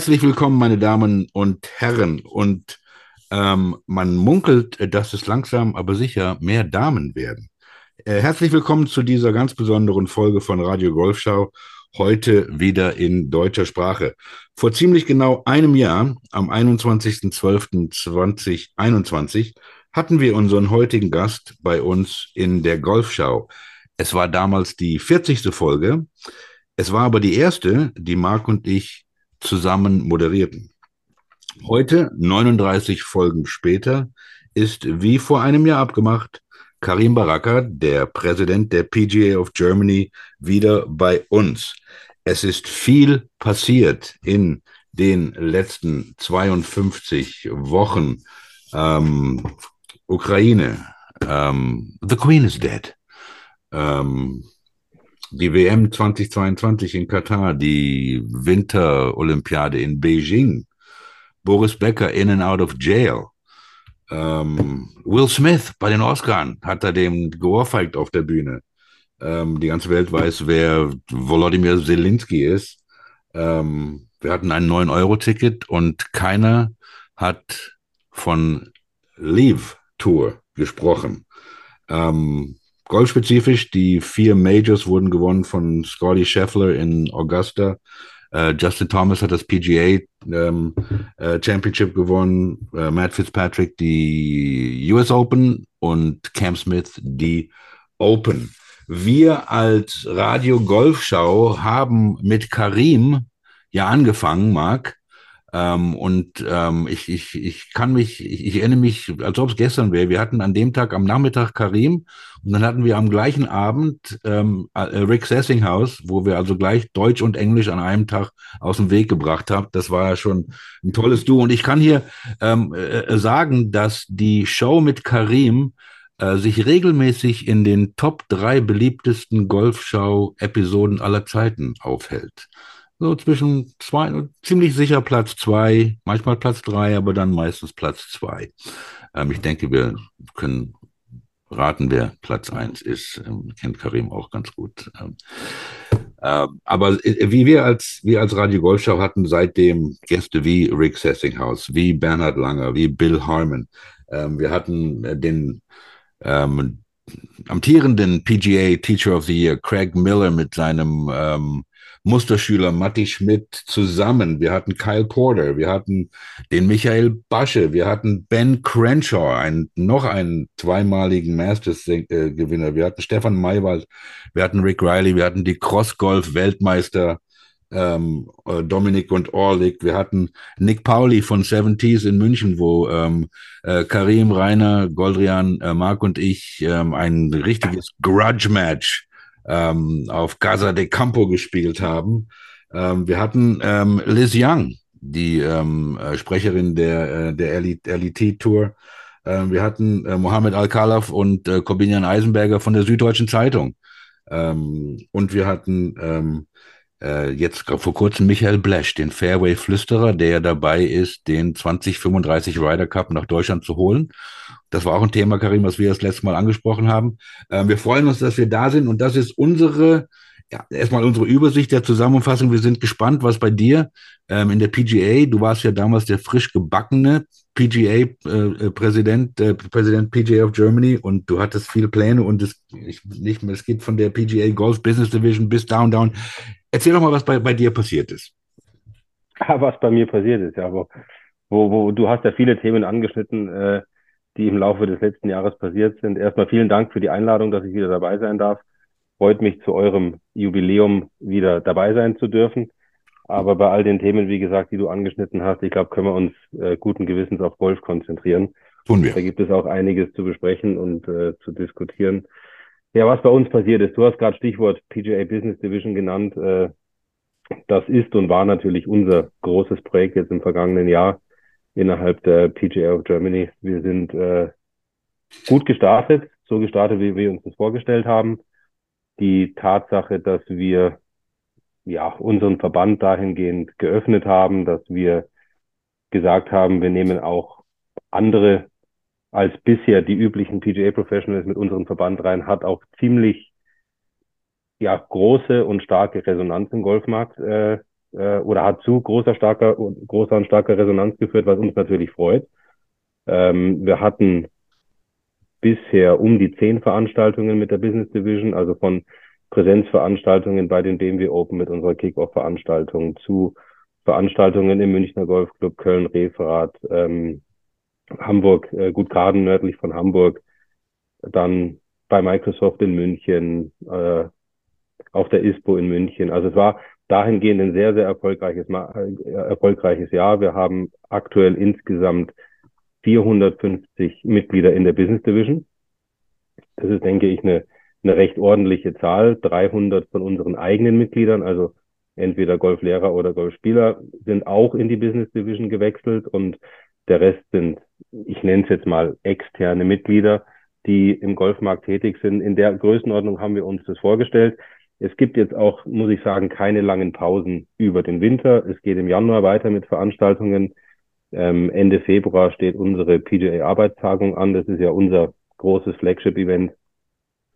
Herzlich willkommen, meine Damen und Herren. Und ähm, man munkelt, dass es langsam, aber sicher mehr Damen werden. Äh, herzlich willkommen zu dieser ganz besonderen Folge von Radio Golfschau. Heute wieder in deutscher Sprache. Vor ziemlich genau einem Jahr, am 21.12.2021, hatten wir unseren heutigen Gast bei uns in der Golfschau. Es war damals die 40. Folge. Es war aber die erste, die Marc und ich zusammen moderierten. Heute, 39 Folgen später, ist wie vor einem Jahr abgemacht Karim Baraka, der Präsident der PGA of Germany, wieder bei uns. Es ist viel passiert in den letzten 52 Wochen. Ähm, Ukraine, ähm, The Queen is dead. Ähm, die WM 2022 in Katar, die Winterolympiade in Beijing, Boris Becker in and out of jail. Ähm, Will Smith bei den Oscars hat er dem geohrfeigt auf der Bühne. Ähm, die ganze Welt weiß, wer Volodymyr Zelensky ist. Ähm, wir hatten ein 9-Euro-Ticket und keiner hat von Leave Tour gesprochen. Ähm, golfspezifisch, die vier Majors wurden gewonnen von Scotty Scheffler in Augusta. Uh, Justin Thomas hat das PGA ähm, äh, Championship gewonnen, uh, Matt Fitzpatrick die US Open und Cam Smith die Open. Wir als Radio Golfschau haben mit Karim ja angefangen, Marc, ähm, und ähm, ich, ich, ich kann mich, ich, ich erinnere mich, als ob es gestern wäre. Wir hatten an dem Tag am Nachmittag Karim und dann hatten wir am gleichen Abend ähm, äh, Rick Sessinghaus, wo wir also gleich Deutsch und Englisch an einem Tag aus dem Weg gebracht haben. Das war ja schon ein tolles Duo. Und ich kann hier ähm, äh, sagen, dass die Show mit Karim äh, sich regelmäßig in den Top drei beliebtesten Golfschau-Episoden aller Zeiten aufhält so zwischen zwei, ziemlich sicher Platz zwei, manchmal Platz drei, aber dann meistens Platz zwei. Ähm, ich denke, wir können raten, wer Platz eins ist. Ähm, kennt Karim auch ganz gut. Ähm, äh, aber wie wir als, wir als Radio Golfschau hatten seitdem Gäste wie Rick Sessinghaus, wie Bernhard Langer, wie Bill Harmon. Ähm, wir hatten äh, den ähm, amtierenden PGA Teacher of the Year, Craig Miller mit seinem ähm, Musterschüler Matti Schmidt zusammen. Wir hatten Kyle Porter, wir hatten den Michael Basche, wir hatten Ben Crenshaw, einen, noch einen zweimaligen Masters-Gewinner. Wir hatten Stefan Maywald, wir hatten Rick Riley, wir hatten die Cross-Golf-Weltmeister ähm, äh, Dominik und Orlik. Wir hatten Nick Pauli von Seventies in München, wo ähm, äh, Karim, Rainer, Goldrian, äh, Marc und ich ähm, ein richtiges Grudge-Match ähm, auf Casa de Campo gespielt haben. Ähm, wir hatten ähm, Liz Young, die ähm, äh, Sprecherin der, äh, der LET Tour. Ähm, wir hatten äh, Mohammed Al-Khalaf und äh, Corbinian Eisenberger von der Süddeutschen Zeitung. Ähm, und wir hatten ähm, äh, jetzt vor kurzem Michael Blesch, den Fairway-Flüsterer, der dabei ist, den 2035 Ryder Cup nach Deutschland zu holen. Das war auch ein Thema, Karim, was wir das letzte Mal angesprochen haben. Ähm, wir freuen uns, dass wir da sind und das ist unsere, ja, erstmal unsere Übersicht der Zusammenfassung. Wir sind gespannt, was bei dir ähm, in der PGA, du warst ja damals der frisch gebackene PGA-Präsident, äh, äh, Präsident PGA of Germany und du hattest viele Pläne und es, ich, nicht, es geht von der PGA Golf Business Division bis down, down. Erzähl doch mal, was bei, bei dir passiert ist. Was bei mir passiert ist, ja, wo, wo du hast ja viele Themen angeschnitten, äh, die im Laufe des letzten Jahres passiert sind. Erstmal vielen Dank für die Einladung, dass ich wieder dabei sein darf. Freut mich, zu eurem Jubiläum wieder dabei sein zu dürfen. Aber bei all den Themen, wie gesagt, die du angeschnitten hast, ich glaube, können wir uns äh, guten Gewissens auf Golf konzentrieren. Tun wir. Da gibt es auch einiges zu besprechen und äh, zu diskutieren. Ja, was bei uns passiert ist, du hast gerade Stichwort PGA Business Division genannt. Äh, das ist und war natürlich unser großes Projekt jetzt im vergangenen Jahr innerhalb der PGA of Germany. Wir sind äh, gut gestartet, so gestartet, wie wir uns das vorgestellt haben. Die Tatsache, dass wir ja unseren Verband dahingehend geöffnet haben, dass wir gesagt haben, wir nehmen auch andere als bisher die üblichen PGA Professionals mit unserem Verband rein, hat auch ziemlich ja, große und starke Resonanz im Golfmarkt äh, äh, oder hat zu großer, starker, großer und starker Resonanz geführt, was uns natürlich freut. Ähm, wir hatten bisher um die zehn Veranstaltungen mit der Business Division, also von Präsenzveranstaltungen bei den BMW Open mit unserer Kickoff-Veranstaltung zu Veranstaltungen im Münchner Golfclub Köln, Referat, ähm, Hamburg, äh, Gutgarden nördlich von Hamburg, dann bei Microsoft in München, äh, auf der ISPO in München. Also es war dahingehend ein sehr, sehr erfolgreiches, äh, erfolgreiches Jahr. Wir haben aktuell insgesamt 450 Mitglieder in der Business Division. Das ist, denke ich, eine, eine recht ordentliche Zahl. 300 von unseren eigenen Mitgliedern, also entweder Golflehrer oder Golfspieler, sind auch in die Business Division gewechselt und der Rest sind, ich nenne es jetzt mal, externe Mitglieder, die im Golfmarkt tätig sind. In der Größenordnung haben wir uns das vorgestellt. Es gibt jetzt auch, muss ich sagen, keine langen Pausen über den Winter. Es geht im Januar weiter mit Veranstaltungen. Ähm, Ende Februar steht unsere PGA-Arbeitstagung an. Das ist ja unser großes Flagship-Event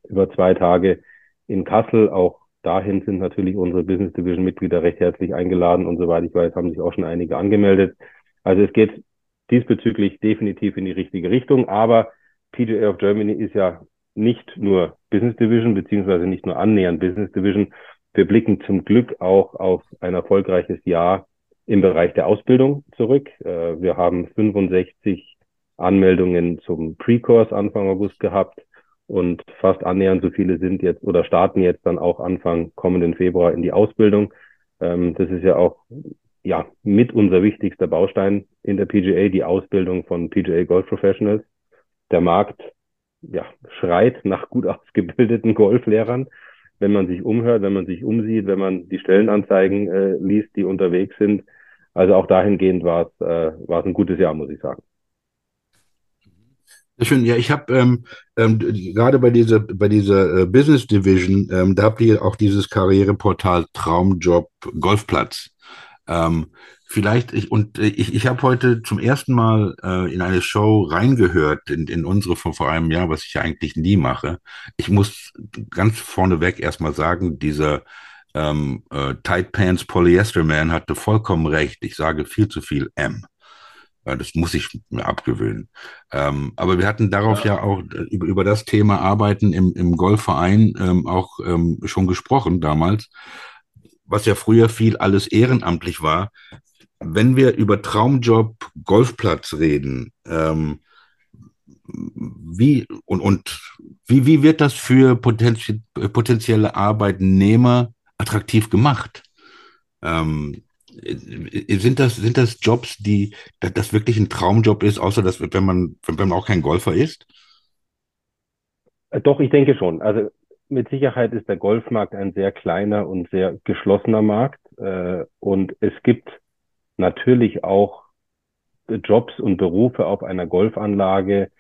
über zwei Tage in Kassel. Auch dahin sind natürlich unsere Business Division-Mitglieder recht herzlich eingeladen und soweit ich weiß, haben sich auch schon einige angemeldet. Also es geht diesbezüglich definitiv in die richtige Richtung, aber PGA of Germany ist ja nicht nur Business Division, beziehungsweise nicht nur annähernd Business Division. Wir blicken zum Glück auch auf ein erfolgreiches Jahr im Bereich der Ausbildung zurück. Äh, wir haben 65 Anmeldungen zum Pre-Course Anfang August gehabt und fast annähernd so viele sind jetzt oder starten jetzt dann auch Anfang kommenden Februar in die Ausbildung. Ähm, das ist ja auch ja mit unser wichtigster Baustein in der PGA, die Ausbildung von PGA Golf Professionals. Der Markt ja, schreit nach gut ausgebildeten Golflehrern. Wenn man sich umhört, wenn man sich umsieht, wenn man die Stellenanzeigen äh, liest, die unterwegs sind. Also auch dahingehend war es äh, war es ein gutes Jahr, muss ich sagen. Sehr schön. Ja, ich habe ähm, ähm, gerade bei dieser bei dieser äh, Business Division, ähm, da habt ihr auch dieses Karriereportal Traumjob Golfplatz. Ähm, vielleicht, ich, und äh, ich, ich habe heute zum ersten Mal äh, in eine Show reingehört, in, in unsere von vor einem Jahr, was ich ja eigentlich nie mache. Ich muss ganz vorneweg erstmal sagen, dieser ähm, äh, Tight Pants Polyester Man hatte vollkommen recht. Ich sage viel zu viel M. Das muss ich mir abgewöhnen. Ähm, aber wir hatten darauf ja, ja auch äh, über, über das Thema Arbeiten im, im Golfverein ähm, auch ähm, schon gesprochen damals was ja früher viel alles ehrenamtlich war, wenn wir über Traumjob Golfplatz reden, ähm, wie und, und wie, wie wird das für potenzie potenzielle Arbeitnehmer attraktiv gemacht? Ähm, sind das, sind das Jobs, die das wirklich ein Traumjob ist, außer dass wenn man, wenn man auch kein Golfer ist? Doch, ich denke schon. Also mit Sicherheit ist der Golfmarkt ein sehr kleiner und sehr geschlossener Markt. Äh, und es gibt natürlich auch Jobs und Berufe auf einer Golfanlage,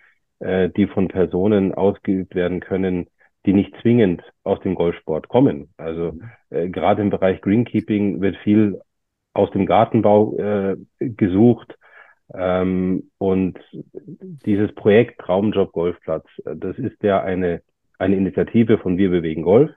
äh, die von Personen ausgeübt werden können, die nicht zwingend aus dem Golfsport kommen. Also äh, gerade im Bereich Greenkeeping wird viel aus dem Gartenbau äh, gesucht. Ähm, und dieses Projekt Traumjob Golfplatz, äh, das ist ja eine eine Initiative von Wir bewegen Golf.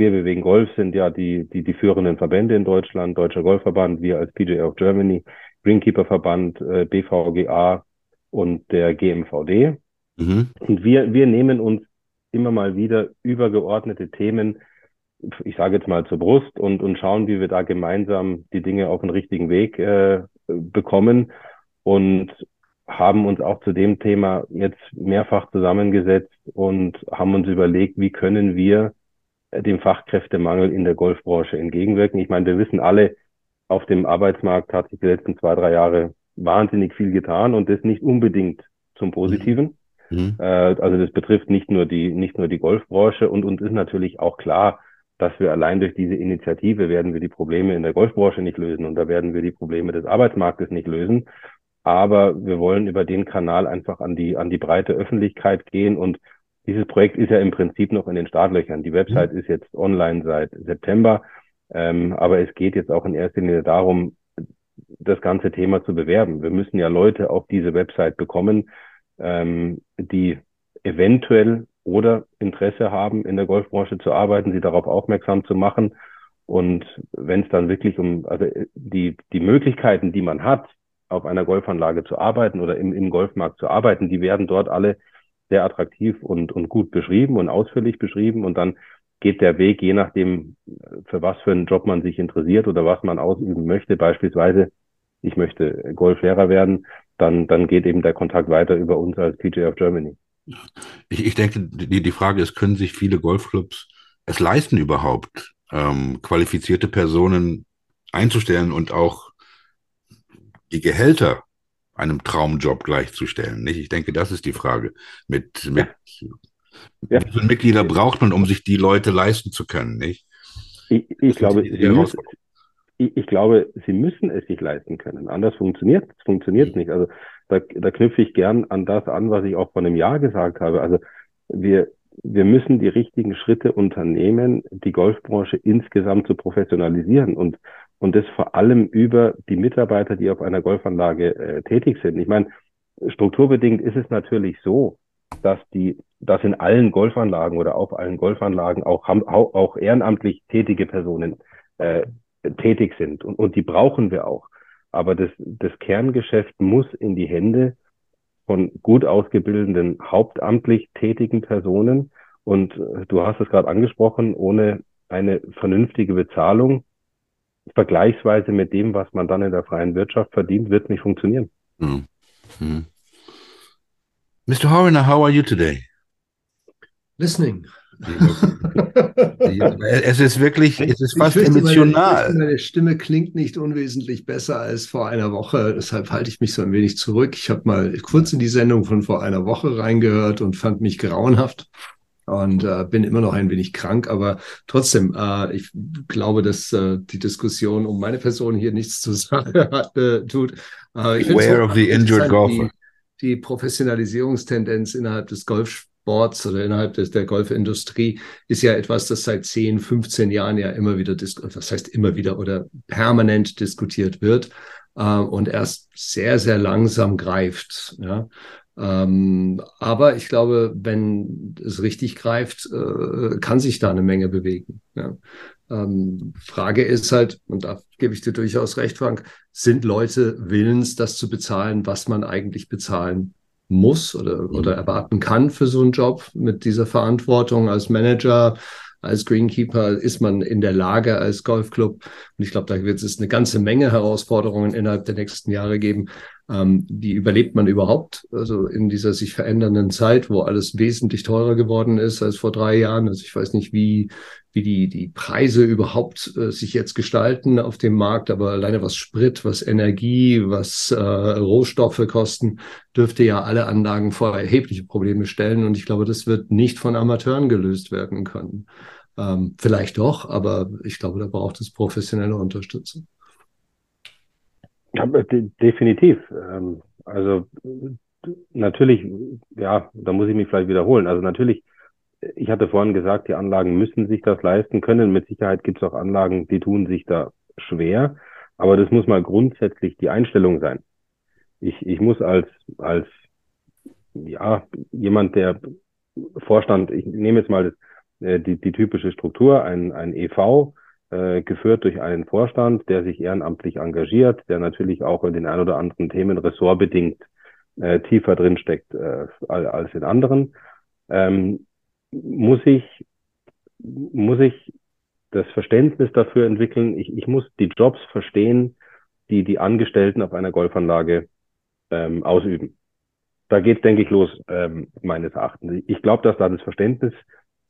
Wir bewegen Golf sind ja die, die, die führenden Verbände in Deutschland, Deutscher Golfverband, wir als PGA of Germany, Greenkeeper Verband, äh, BVGA und der GMVD. Mhm. Und wir, wir nehmen uns immer mal wieder übergeordnete Themen, ich sage jetzt mal zur Brust und, und schauen, wie wir da gemeinsam die Dinge auf den richtigen Weg äh, bekommen. Und haben uns auch zu dem Thema jetzt mehrfach zusammengesetzt und haben uns überlegt, wie können wir dem Fachkräftemangel in der Golfbranche entgegenwirken. Ich meine, wir wissen alle, auf dem Arbeitsmarkt hat sich die letzten zwei, drei Jahre wahnsinnig viel getan und das nicht unbedingt zum Positiven. Mhm. mhm. Äh, also das betrifft nicht nur die, nicht nur die Golfbranche und uns ist natürlich auch klar, dass wir allein durch diese Initiative werden wir die Probleme in der Golfbranche nicht lösen und da werden wir die Probleme des Arbeitsmarktes nicht lösen aber wir wollen über den Kanal einfach an die, an die breite Öffentlichkeit gehen und dieses Projekt ist ja im Prinzip noch in den Startlöchern. Die Website mhm. ist jetzt online seit September, ähm, aber es geht jetzt auch in erster Linie darum, das ganze Thema zu bewerben. Wir müssen ja Leute auf diese Website bekommen, ähm, die eventuell oder Interesse haben, in der Golfbranche zu arbeiten, sie darauf aufmerksam zu machen Und wenn es dann wirklich um, also die, die Möglichkeiten, die man hat, auf einer Golfanlage zu arbeiten oder im, im Golfmarkt zu arbeiten, die werden dort alle sehr attraktiv und, und gut beschrieben und ausführlich beschrieben. Und dann geht der Weg, je nachdem, für was für einen Job man sich interessiert oder was man ausüben möchte. Beispielsweise, ich möchte Golflehrer werden, dann, dann geht eben der Kontakt weiter über uns als PJ of Germany. Ich, ich denke, die, die Frage ist, können sich viele Golfclubs es leisten überhaupt, ähm, qualifizierte Personen einzustellen und auch die Gehälter einem Traumjob gleichzustellen. Nicht? Ich denke, das ist die Frage. Mit, mit ja. wie viele Mitglieder braucht man, um sich die Leute leisten zu können? Nicht? Ich, ich glaube, sie müssen, ich, ich, glaube, sie müssen es sich leisten können. Anders funktioniert es funktioniert mhm. nicht. Also da, da knüpfe ich gern an das an, was ich auch vor einem Jahr gesagt habe. Also wir, wir müssen die richtigen Schritte unternehmen, die Golfbranche insgesamt zu professionalisieren und, und das vor allem über die Mitarbeiter, die auf einer Golfanlage äh, tätig sind. Ich meine, strukturbedingt ist es natürlich so, dass die, dass in allen Golfanlagen oder auf allen Golfanlagen auch, auch ehrenamtlich tätige Personen äh, tätig sind und, und die brauchen wir auch. Aber das, das Kerngeschäft muss in die Hände von gut ausgebildeten, hauptamtlich tätigen Personen. Und äh, du hast es gerade angesprochen, ohne eine vernünftige Bezahlung, vergleichsweise mit dem, was man dann in der freien Wirtschaft verdient, wird nicht funktionieren. Hm. Hm. Mr. Horner, how are you today? Listening. es ist wirklich, es ist fast fürchte, emotional. Meine, meine, Stimme klingt nicht unwesentlich besser als vor einer Woche. Deshalb halte ich mich so ein wenig zurück. Ich habe mal kurz in die Sendung von vor einer Woche reingehört und fand mich grauenhaft und äh, bin immer noch ein wenig krank, aber trotzdem, äh, ich glaube, dass äh, die Diskussion um meine Person hier nichts zur Sache hat, äh, tut. Äh, ich Beware of the injured golfer. Die, die Professionalisierungstendenz innerhalb des Golf Sports oder innerhalb des, der Golfindustrie ist ja etwas, das seit 10, 15 Jahren ja immer wieder, was heißt immer wieder oder permanent diskutiert wird äh, und erst sehr, sehr langsam greift. Ja. Ähm, aber ich glaube, wenn es richtig greift, äh, kann sich da eine Menge bewegen. Ja. Ähm, Frage ist halt, und da gebe ich dir durchaus recht, Frank, sind Leute willens, das zu bezahlen, was man eigentlich bezahlen muss oder, mhm. oder erwarten kann für so einen Job mit dieser Verantwortung als Manager, als Greenkeeper ist man in der Lage als Golfclub. Und ich glaube, da wird es eine ganze Menge Herausforderungen innerhalb der nächsten Jahre geben, ähm, wie überlebt man überhaupt? Also in dieser sich verändernden Zeit, wo alles wesentlich teurer geworden ist als vor drei Jahren. Also ich weiß nicht, wie, wie die, die Preise überhaupt äh, sich jetzt gestalten auf dem Markt, aber alleine was Sprit, was Energie, was äh, Rohstoffe kosten, dürfte ja alle Anlagen vor erhebliche Probleme stellen. Und ich glaube, das wird nicht von Amateuren gelöst werden können. Ähm, vielleicht doch, aber ich glaube, da braucht es professionelle Unterstützung. Ja, definitiv. Ähm, also natürlich, ja, da muss ich mich vielleicht wiederholen. Also natürlich, ich hatte vorhin gesagt, die Anlagen müssen sich das leisten können. Mit Sicherheit gibt es auch Anlagen, die tun sich da schwer. Aber das muss mal grundsätzlich die Einstellung sein. Ich, ich muss als, als, ja, jemand, der Vorstand, ich nehme jetzt mal das, äh, die, die typische Struktur, ein, ein EV, äh, geführt durch einen Vorstand, der sich ehrenamtlich engagiert, der natürlich auch in den ein oder anderen Themen ressortbedingt äh, tiefer drin steckt äh, als in anderen, ähm, muss ich muss ich das Verständnis dafür entwickeln. Ich, ich muss die Jobs verstehen, die die Angestellten auf einer Golfanlage ähm, ausüben. Da geht, denke ich, los, ähm, meines Erachtens. Ich glaube, dass da das Verständnis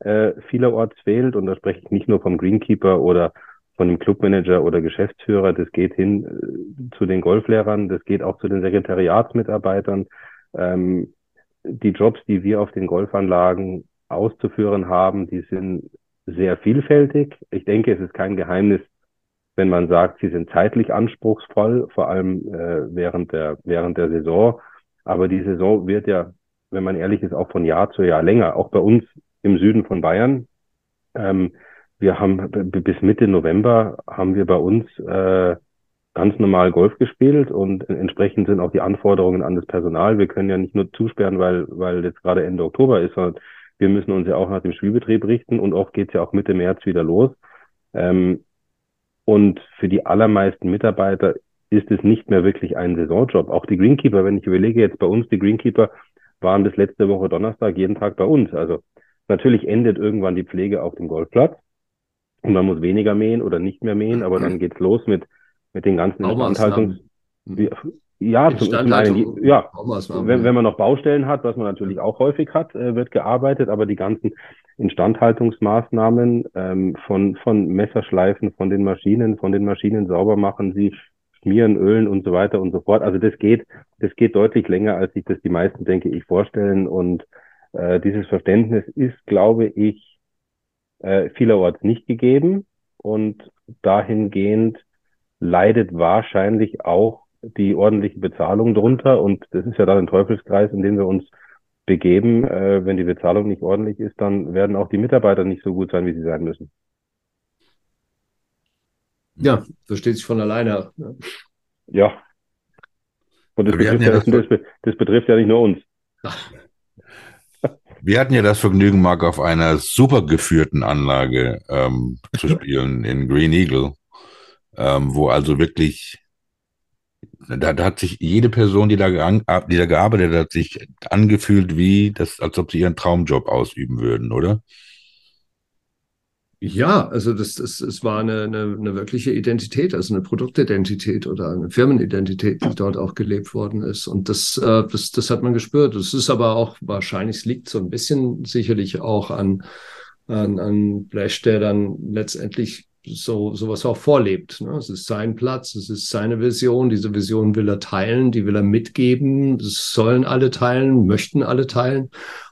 äh, vielerorts fehlt. Und da spreche ich nicht nur vom Greenkeeper oder von dem Clubmanager oder Geschäftsführer. Das geht hin äh, zu den Golflehrern, das geht auch zu den Sekretariatsmitarbeitern. Ähm, die Jobs, die wir auf den Golfanlagen auszuführen haben, die sind sehr vielfältig. Ich denke, es ist kein Geheimnis, wenn man sagt, sie sind zeitlich anspruchsvoll, vor allem äh, während der während der Saison. Aber die Saison wird ja, wenn man ehrlich ist, auch von Jahr zu Jahr länger. Auch bei uns im Süden von Bayern. Ähm, wir haben bis Mitte November haben wir bei uns äh, ganz normal Golf gespielt und entsprechend sind auch die Anforderungen an das Personal. Wir können ja nicht nur zusperren, weil, weil jetzt gerade Ende Oktober ist, sondern wir müssen uns ja auch nach dem Spielbetrieb richten und oft geht's ja auch Mitte März wieder los. Ähm, Und für die allermeisten Mitarbeiter ist es nicht mehr wirklich ein Saisonjob. Auch die Greenkeeper, wenn ich überlege, jetzt bei uns, die Greenkeeper waren bis letzte Woche Donnerstag jeden Tag bei uns. Also natürlich endet irgendwann die Pflege auf dem Golfplatz und man muss weniger mähen oder nicht mehr mähen, aber dann geht's los mit, mit den ganzen Instandhaltungs... Ja, zum, zum einen, ja, wenn, wenn man noch Baustellen hat, was man natürlich auch häufig hat, äh, wird gearbeitet, aber die ganzen Instandhaltungsmaßnahmen ähm, von, von Messerschleifen, von den Maschinen, von den Maschinen sauber machen, sie schmieren, ölen und so weiter und so fort. Also das geht, das geht deutlich länger, als sich das die meisten, denke ich, vorstellen. Und äh, dieses Verständnis ist, glaube ich, äh, vielerorts nicht gegeben. Und dahingehend leidet wahrscheinlich auch die ordentliche Bezahlung drunter. Und das ist ja dann ein Teufelskreis, in den wir uns begeben. Äh, wenn die Bezahlung nicht ordentlich ist, dann werden auch die Mitarbeiter nicht so gut sein, wie sie sein müssen. Ja, versteht sich von alleine. Ja. Und das betrifft ja, das, das, das betrifft ja nicht nur uns. Wir hatten ja das Vergnügen, Marc, auf einer super geführten Anlage ähm, zu spielen in Green Eagle, ähm, wo also wirklich, da, da, hat sich jede Person, die da, die da gearbeitet hat, sich angefühlt wie, das, als ob sie ihren Traumjob ausüben würden, oder? Ja, also das, das, es war eine, eine, eine wirkliche Identität, also eine Produktidentität oder eine Firmenidentität, die dort auch gelebt worden ist. Und das, äh, das, das hat man gespürt. Das ist aber auch wahrscheinlich, es liegt so ein bisschen sicherlich auch an, an, an Blash, der dann letztendlich so sowas auch vorlebt. Ne? Es ist sein Platz, es ist seine Vision. Diese Vision will er teilen, die will er mitgeben. Das sollen alle teilen, möchten alle teilen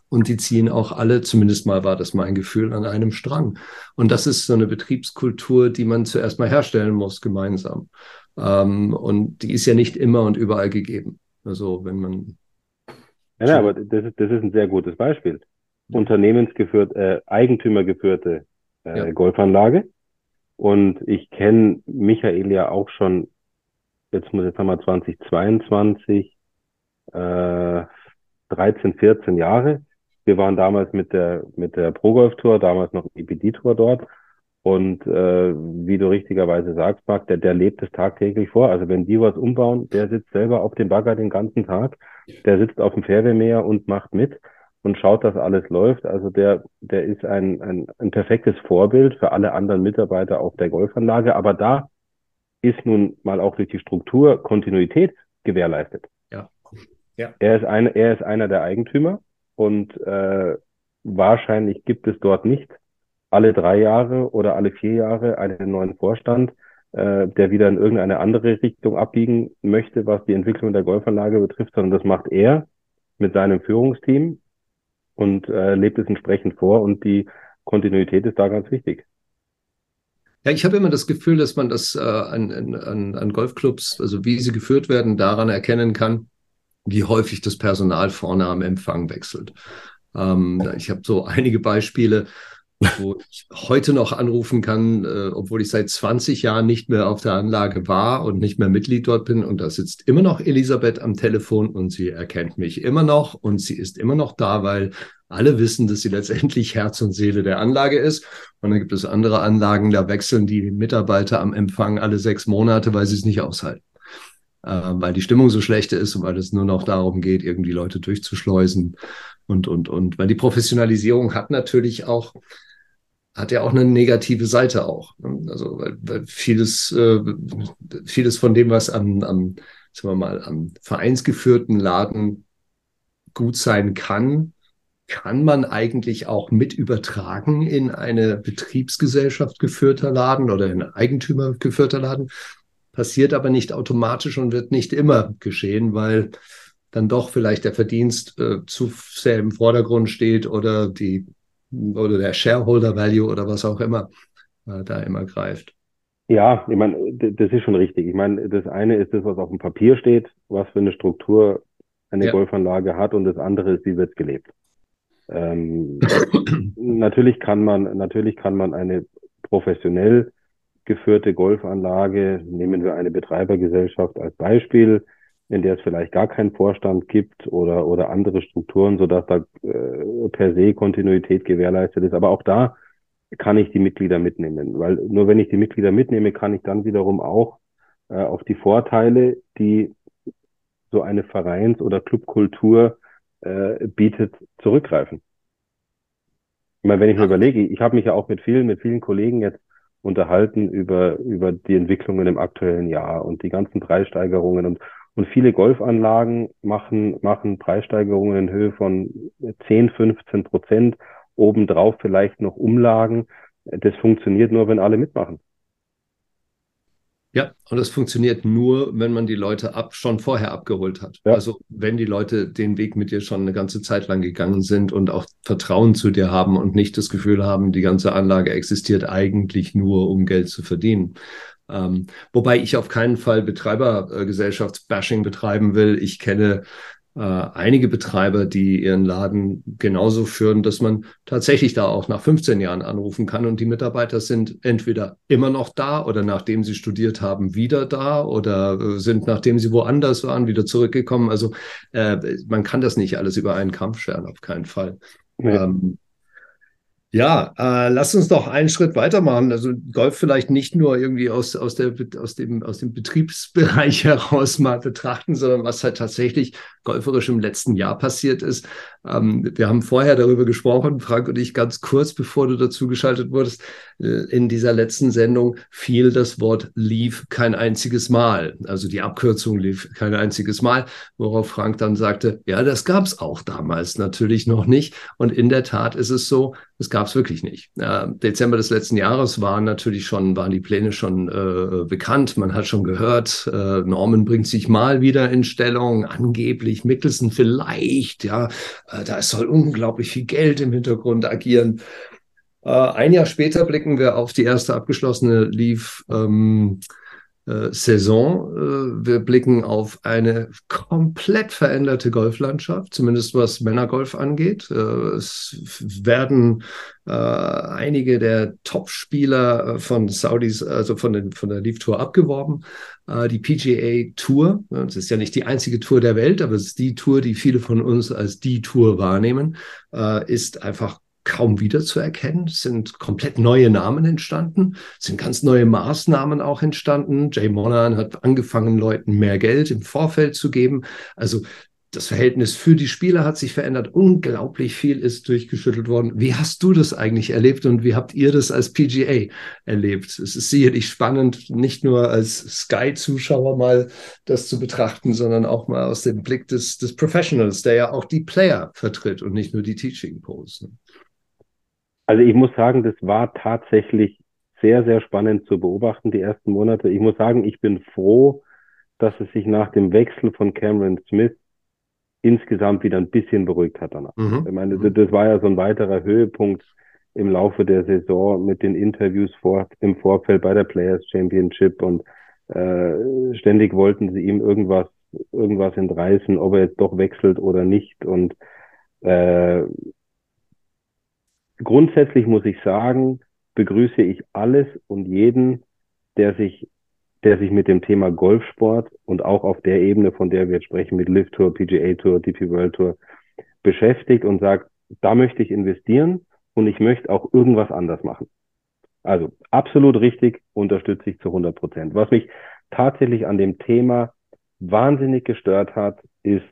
und die ziehen auch alle, zumindest mal war das mein Gefühl, an einem Strang. Und das ist so eine Betriebskultur, die man zuerst mal herstellen muss gemeinsam. Ähm, und die ist ja nicht immer und überall gegeben. Also wenn man. Ja, ja aber das ist, das ist ein sehr gutes Beispiel. Unternehmensgeführt, äh, Eigentümergeführte äh, ja. Golfanlage. Und ich kenne Michael ja auch schon, jetzt muss jetzt haben wir 2022, äh, 13, 14 Jahre. Wir waren damals mit der, mit der Pro Golf Tour, damals noch EPD Tour dort. Und äh, wie du richtigerweise sagst, Marc, der, der lebt es tagtäglich vor. Also wenn die was umbauen, der sitzt selber auf dem Bagger den ganzen Tag. Der sitzt auf dem Fährwehrmäher und macht mit und schaut, dass alles läuft. Also der, der ist ein, ein, ein perfektes Vorbild für alle anderen Mitarbeiter auf der Golfanlage. Aber da ist nun mal auch durch die Struktur Kontinuität gewährleistet. Ja. ja. Er ist ein, er ist einer der Eigentümer und äh, wahrscheinlich gibt es dort nicht alle drei Jahre oder alle vier Jahre einen neuen Vorstand, äh, der wieder in irgendeine andere Richtung abbiegen möchte, was die Entwicklung der Golfanlage betrifft, sondern das macht er mit seinem Führungsteam und äh, lebt es entsprechend vor und die Kontinuität ist da ganz wichtig. Ja, ich habe immer das Gefühl, dass man das äh, an, an, an Golfclubs, also wie sie geführt werden, daran erkennen kann, wie häufig das Personal vorne am Empfang wechselt. Ähm, ich habe so einige Beispiele, wo ich heute noch anrufen kann, äh, obwohl ich seit 20 Jahren nicht mehr auf der Anlage war und nicht mehr Mitglied dort bin. Und da sitzt immer noch Elisabeth am Telefon und sie erkennt mich immer noch und sie ist immer noch da, weil alle wissen, dass sie letztendlich Herz und Seele der Anlage ist. Und dann gibt es andere Anlagen, da wechseln die Mitarbeiter am Empfang alle sechs Monate, weil sie es nicht aushalten weil die Stimmung so schlecht ist und weil es nur noch darum geht, irgendwie Leute durchzuschleusen und, und, und. Weil die Professionalisierung hat natürlich auch, hat ja auch eine negative Seite auch. Ne? Also weil, weil vieles, äh, vieles von dem, was am, am, sagen wir mal, am vereinsgeführten Laden gut sein kann, kann man eigentlich auch mit übertragen in eine Betriebsgesellschaft geführter Laden oder in Eigentümer geführter Laden passiert aber nicht automatisch und wird nicht immer geschehen, weil dann doch vielleicht der Verdienst äh, zu sehr im Vordergrund steht oder die oder der Shareholder Value oder was auch immer äh, da immer greift. Ja, ich meine, das ist schon richtig. Ich meine, das eine ist das, was auf dem Papier steht, was für eine Struktur eine ja. Golfanlage hat, und das andere ist, wie wird gelebt. Ähm, natürlich kann man, natürlich kann man eine professionell geführte Golfanlage, nehmen wir eine Betreibergesellschaft als Beispiel, in der es vielleicht gar keinen Vorstand gibt oder, oder andere Strukturen, sodass da äh, per se Kontinuität gewährleistet ist. Aber auch da kann ich die Mitglieder mitnehmen. Weil nur wenn ich die Mitglieder mitnehme, kann ich dann wiederum auch äh, auf die Vorteile, die so eine Vereins- oder Clubkultur äh, bietet, zurückgreifen. Ich meine, wenn ich mir überlege, ich habe mich ja auch mit vielen, mit vielen Kollegen jetzt unterhalten über, über die Entwicklungen im aktuellen Jahr und die ganzen Preissteigerungen und, und viele Golfanlagen machen, machen Preissteigerungen in Höhe von 10, 15 Prozent, obendrauf vielleicht noch Umlagen. Das funktioniert nur, wenn alle mitmachen. Ja, und das funktioniert nur, wenn man die Leute ab, schon vorher abgeholt hat. Ja. Also wenn die Leute den Weg mit dir schon eine ganze Zeit lang gegangen sind und auch Vertrauen zu dir haben und nicht das Gefühl haben, die ganze Anlage existiert eigentlich nur, um Geld zu verdienen. Ähm, wobei ich auf keinen Fall Betreibergesellschaftsbashing betreiben will. Ich kenne äh, einige Betreiber, die ihren Laden genauso führen, dass man tatsächlich da auch nach 15 Jahren anrufen kann und die Mitarbeiter sind entweder immer noch da oder nachdem sie studiert haben wieder da oder äh, sind nachdem sie woanders waren wieder zurückgekommen. Also äh, man kann das nicht alles über einen Kampf scheren, auf keinen Fall. Nee. Ähm, ja, äh, lass uns doch einen Schritt weitermachen. Also Golf vielleicht nicht nur irgendwie aus, aus, der, aus, dem, aus dem Betriebsbereich heraus mal betrachten, sondern was halt tatsächlich golferisch im letzten Jahr passiert ist. Ähm, wir haben vorher darüber gesprochen, Frank und ich, ganz kurz, bevor du dazu geschaltet wurdest. Äh, in dieser letzten Sendung fiel das Wort Leave kein einziges Mal. Also die Abkürzung lief kein einziges Mal, worauf Frank dann sagte, ja, das gab es auch damals natürlich noch nicht. Und in der Tat ist es so, es gab es wirklich nicht. Äh, Dezember des letzten Jahres waren natürlich schon, waren die Pläne schon äh, bekannt. Man hat schon gehört, äh, Norman bringt sich mal wieder in Stellung, angeblich Mickelson vielleicht, ja, äh, da soll unglaublich viel Geld im Hintergrund agieren. Äh, ein Jahr später blicken wir auf die erste abgeschlossene Leaf ähm, äh, Saison. Äh, wir blicken auf eine komplett veränderte Golflandschaft, zumindest was Männergolf angeht. Äh, es werden einige der Top-Spieler von Saudis, also von, den, von der Leaf Tour abgeworben. die PGA Tour, das ist ja nicht die einzige Tour der Welt, aber es ist die Tour, die viele von uns als die Tour wahrnehmen, ist einfach kaum wiederzuerkennen. Sind komplett neue Namen entstanden, sind ganz neue Maßnahmen auch entstanden. Jay Monahan hat angefangen, Leuten mehr Geld im Vorfeld zu geben. Also das Verhältnis für die Spieler hat sich verändert. Unglaublich viel ist durchgeschüttelt worden. Wie hast du das eigentlich erlebt und wie habt ihr das als PGA erlebt? Es ist sicherlich spannend, nicht nur als Sky-Zuschauer mal das zu betrachten, sondern auch mal aus dem Blick des, des Professionals, der ja auch die Player vertritt und nicht nur die Teaching Pose. Also ich muss sagen, das war tatsächlich sehr, sehr spannend zu beobachten, die ersten Monate. Ich muss sagen, ich bin froh, dass es sich nach dem Wechsel von Cameron Smith insgesamt wieder ein bisschen beruhigt hat danach. Mhm. Ich meine, das, das war ja so ein weiterer Höhepunkt im Laufe der Saison mit den Interviews vor, im Vorfeld bei der Players Championship und äh, ständig wollten sie ihm irgendwas, irgendwas entreißen, ob er jetzt doch wechselt oder nicht. Und äh, grundsätzlich muss ich sagen, begrüße ich alles und jeden, der sich, der sich mit dem Thema Golfsport und auch auf der Ebene, von der wir jetzt sprechen, mit Lift Tour, PGA Tour, DP World Tour, beschäftigt und sagt, da möchte ich investieren und ich möchte auch irgendwas anders machen. Also absolut richtig, unterstütze ich zu 100 Prozent. Was mich tatsächlich an dem Thema wahnsinnig gestört hat, ist,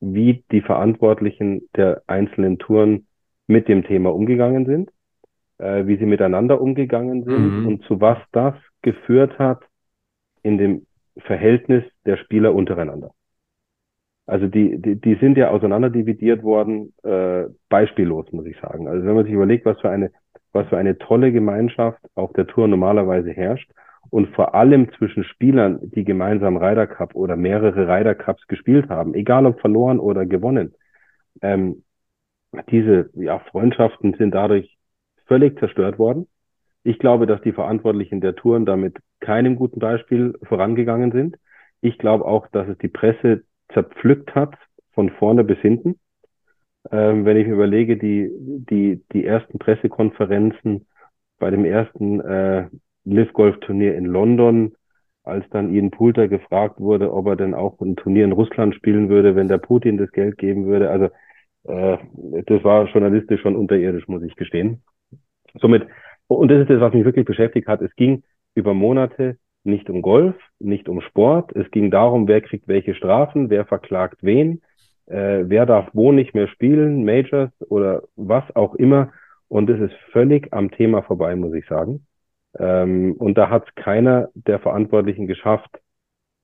wie die Verantwortlichen der einzelnen Touren mit dem Thema umgegangen sind, äh, wie sie miteinander umgegangen sind mhm. und zu was das geführt hat in dem Verhältnis der Spieler untereinander. Also die, die, die sind ja auseinanderdividiert worden, äh, beispiellos, muss ich sagen. Also wenn man sich überlegt, was für eine, was für eine tolle Gemeinschaft auf der Tour normalerweise herrscht und vor allem zwischen Spielern, die gemeinsam Ryder Cup oder mehrere Ryder Cups gespielt haben, egal ob verloren oder gewonnen, ähm, diese ja, Freundschaften sind dadurch völlig zerstört worden. Ich glaube, dass die Verantwortlichen der Touren damit keinem guten Beispiel vorangegangen sind. Ich glaube auch, dass es die Presse zerpflückt hat, von vorne bis hinten. Ähm, wenn ich mir überlege, die, die, die ersten Pressekonferenzen bei dem ersten äh, Live Golf Turnier in London, als dann Ian Poulter gefragt wurde, ob er denn auch ein Turnier in Russland spielen würde, wenn der Putin das Geld geben würde. Also äh, das war journalistisch schon unterirdisch, muss ich gestehen. Somit und das ist das, was mich wirklich beschäftigt hat. Es ging über Monate nicht um Golf, nicht um Sport. Es ging darum, wer kriegt welche Strafen, wer verklagt wen, äh, wer darf wo nicht mehr spielen, Majors oder was auch immer. Und es ist völlig am Thema vorbei, muss ich sagen. Ähm, und da hat es keiner der Verantwortlichen geschafft,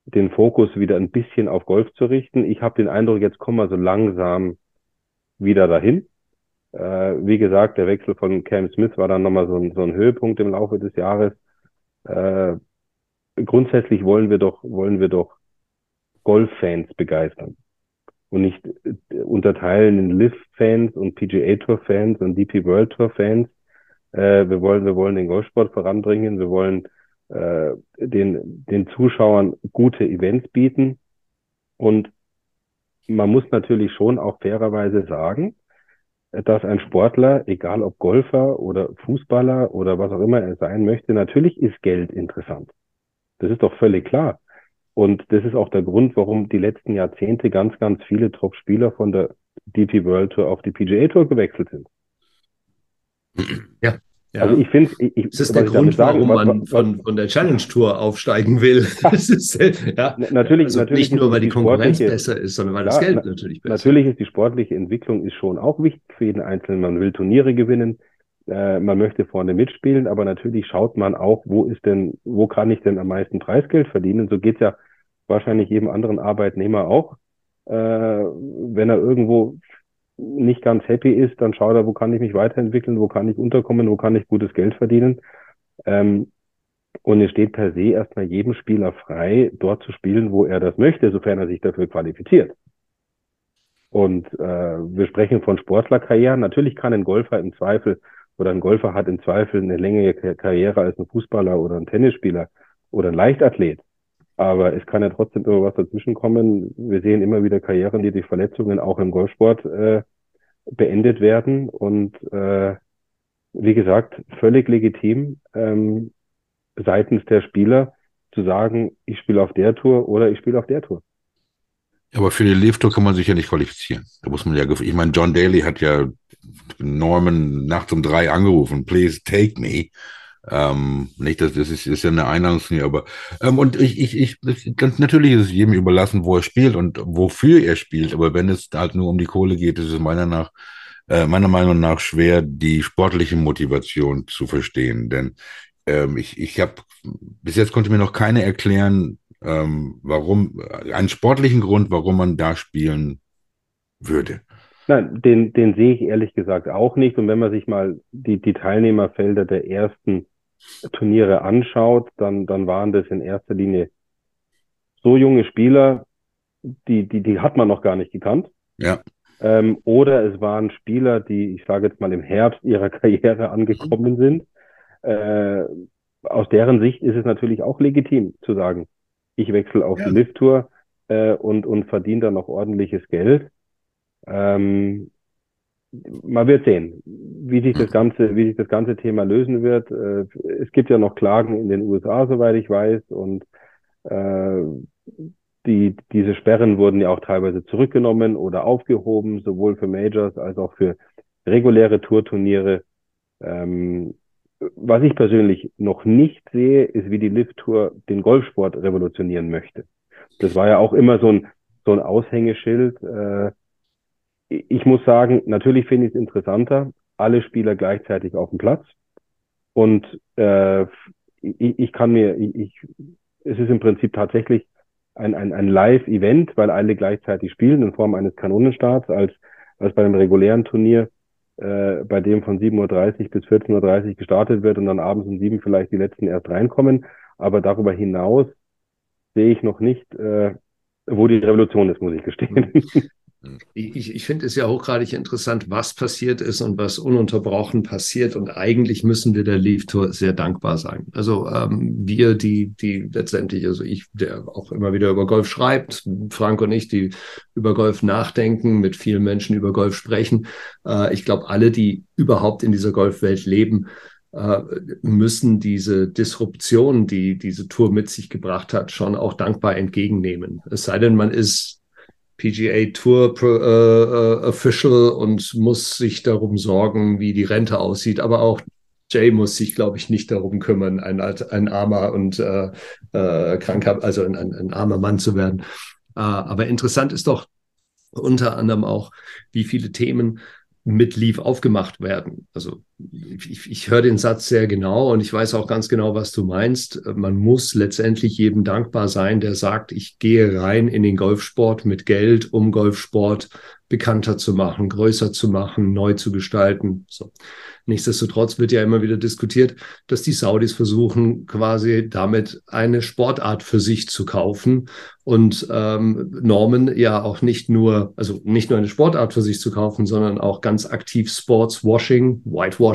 den Fokus wieder ein bisschen auf Golf zu richten. Ich habe den Eindruck, jetzt kommen wir so langsam wieder dahin. Äh, wie gesagt, der Wechsel von Cam Smith war dann nochmal so ein, so ein Höhepunkt im Laufe des Jahres. Äh, grundsätzlich wollen wir doch, wollen wir doch Golf-Fans begeistern und nicht äh, unterteilen in Live-Fans und PGA Tour-Fans und DP World Tour-Fans. Äh, wir wollen, wir wollen den Golfsport voranbringen. Wir wollen äh, den, den Zuschauern gute Events bieten. Und man muss natürlich schon auch fairerweise sagen, dass ein Sportler, egal ob Golfer oder Fußballer oder was auch immer er sein möchte, natürlich ist Geld interessant. Das ist doch völlig klar. Und das ist auch der Grund, warum die letzten Jahrzehnte ganz, ganz viele Top-Spieler von der DP World Tour auf die PGA Tour gewechselt sind. Ja. Ja. Also ich finde, ich, das ist der Grund, sagen, warum man von, von der Challenge Tour aufsteigen will. das ist, ja, natürlich, also natürlich nicht nur, weil die, die Konkurrenz besser ist, sondern weil ja, das Geld natürlich besser ist. Natürlich ist die sportliche Entwicklung ist schon auch wichtig für jeden Einzelnen. Man will Turniere gewinnen, äh, man möchte vorne mitspielen, aber natürlich schaut man auch, wo ist denn, wo kann ich denn am meisten Preisgeld verdienen? So geht's ja wahrscheinlich jedem anderen Arbeitnehmer auch. Äh, wenn er irgendwo nicht ganz happy ist, dann schaut er, wo kann ich mich weiterentwickeln, wo kann ich unterkommen, wo kann ich gutes Geld verdienen. Ähm, und es steht per se erstmal jedem Spieler frei, dort zu spielen, wo er das möchte, sofern er sich dafür qualifiziert. Und äh, wir sprechen von Sportlerkarrieren. Natürlich kann ein Golfer im Zweifel oder ein Golfer hat im Zweifel eine längere Karriere als ein Fußballer oder ein Tennisspieler oder ein Leichtathlet. Aber es kann ja trotzdem immer was dazwischen kommen. Wir sehen immer wieder Karrieren, die durch Verletzungen auch im Golfsport äh, beendet werden. Und äh, wie gesagt, völlig legitim ähm, seitens der Spieler zu sagen, ich spiele auf der Tour oder ich spiele auf der Tour. Aber für die Live Tour kann man sich ja nicht qualifizieren. Da muss man ja, ich meine, John Daly hat ja Norman nachts um drei angerufen, please take me. Ähm, nicht, das, das ist, ist ja eine Einladungslinie, aber ähm, und ich, ich, ich ganz natürlich ist es jedem überlassen, wo er spielt und wofür er spielt, aber wenn es halt nur um die Kohle geht, ist es meiner nach äh, meiner Meinung nach schwer, die sportliche Motivation zu verstehen, denn ähm, ich, ich habe bis jetzt konnte mir noch keine erklären, ähm, warum einen sportlichen Grund, warum man da spielen würde. Nein, den, den sehe ich ehrlich gesagt auch nicht. Und wenn man sich mal die, die Teilnehmerfelder der ersten Turniere anschaut, dann, dann waren das in erster Linie so junge Spieler, die, die, die hat man noch gar nicht gekannt. Ja. Ähm, oder es waren Spieler, die, ich sage jetzt mal, im Herbst ihrer Karriere angekommen sind. Äh, aus deren Sicht ist es natürlich auch legitim zu sagen, ich wechsle auf ja. die Lift-Tour äh, und, und verdiene dann noch ordentliches Geld. Ähm, man wird sehen, wie sich das ganze, wie sich das ganze Thema lösen wird. Äh, es gibt ja noch Klagen in den USA, soweit ich weiß, und äh, die, diese Sperren wurden ja auch teilweise zurückgenommen oder aufgehoben, sowohl für Majors als auch für reguläre Tourturniere. Ähm, was ich persönlich noch nicht sehe, ist, wie die Lift Tour den Golfsport revolutionieren möchte. Das war ja auch immer so ein, so ein Aushängeschild. Äh, ich muss sagen, natürlich finde ich es interessanter, alle Spieler gleichzeitig auf dem Platz. Und äh, ich, ich kann mir, ich, ich, es ist im Prinzip tatsächlich ein, ein, ein Live-Event, weil alle gleichzeitig spielen in Form eines Kanonenstarts, als, als bei einem regulären Turnier, äh, bei dem von 7.30 Uhr bis 14.30 Uhr gestartet wird und dann abends um sieben vielleicht die letzten erst reinkommen. Aber darüber hinaus sehe ich noch nicht, äh, wo die Revolution ist, muss ich gestehen. Ich, ich finde es ja hochgradig interessant, was passiert ist und was ununterbrochen passiert. Und eigentlich müssen wir der Leaf Tour sehr dankbar sein. Also ähm, wir, die, die letztendlich, also ich, der auch immer wieder über Golf schreibt, Frank und ich, die über Golf nachdenken, mit vielen Menschen über Golf sprechen. Äh, ich glaube, alle, die überhaupt in dieser Golfwelt leben, äh, müssen diese Disruption, die diese Tour mit sich gebracht hat, schon auch dankbar entgegennehmen. Es sei denn, man ist PGA Tour äh, äh, Official und muss sich darum sorgen, wie die Rente aussieht. Aber auch Jay muss sich, glaube ich, nicht darum kümmern, ein, ein armer und äh, äh, kranker, also ein, ein, ein armer Mann zu werden. Äh, aber interessant ist doch unter anderem auch, wie viele Themen mit Leave aufgemacht werden. Also ich, ich höre den Satz sehr genau und ich weiß auch ganz genau, was du meinst. Man muss letztendlich jedem dankbar sein, der sagt, ich gehe rein in den Golfsport mit Geld, um Golfsport bekannter zu machen, größer zu machen, neu zu gestalten. So. Nichtsdestotrotz wird ja immer wieder diskutiert, dass die Saudis versuchen, quasi damit eine Sportart für sich zu kaufen und ähm, Normen ja auch nicht nur, also nicht nur eine Sportart für sich zu kaufen, sondern auch ganz aktiv Sportswashing, Whitewashing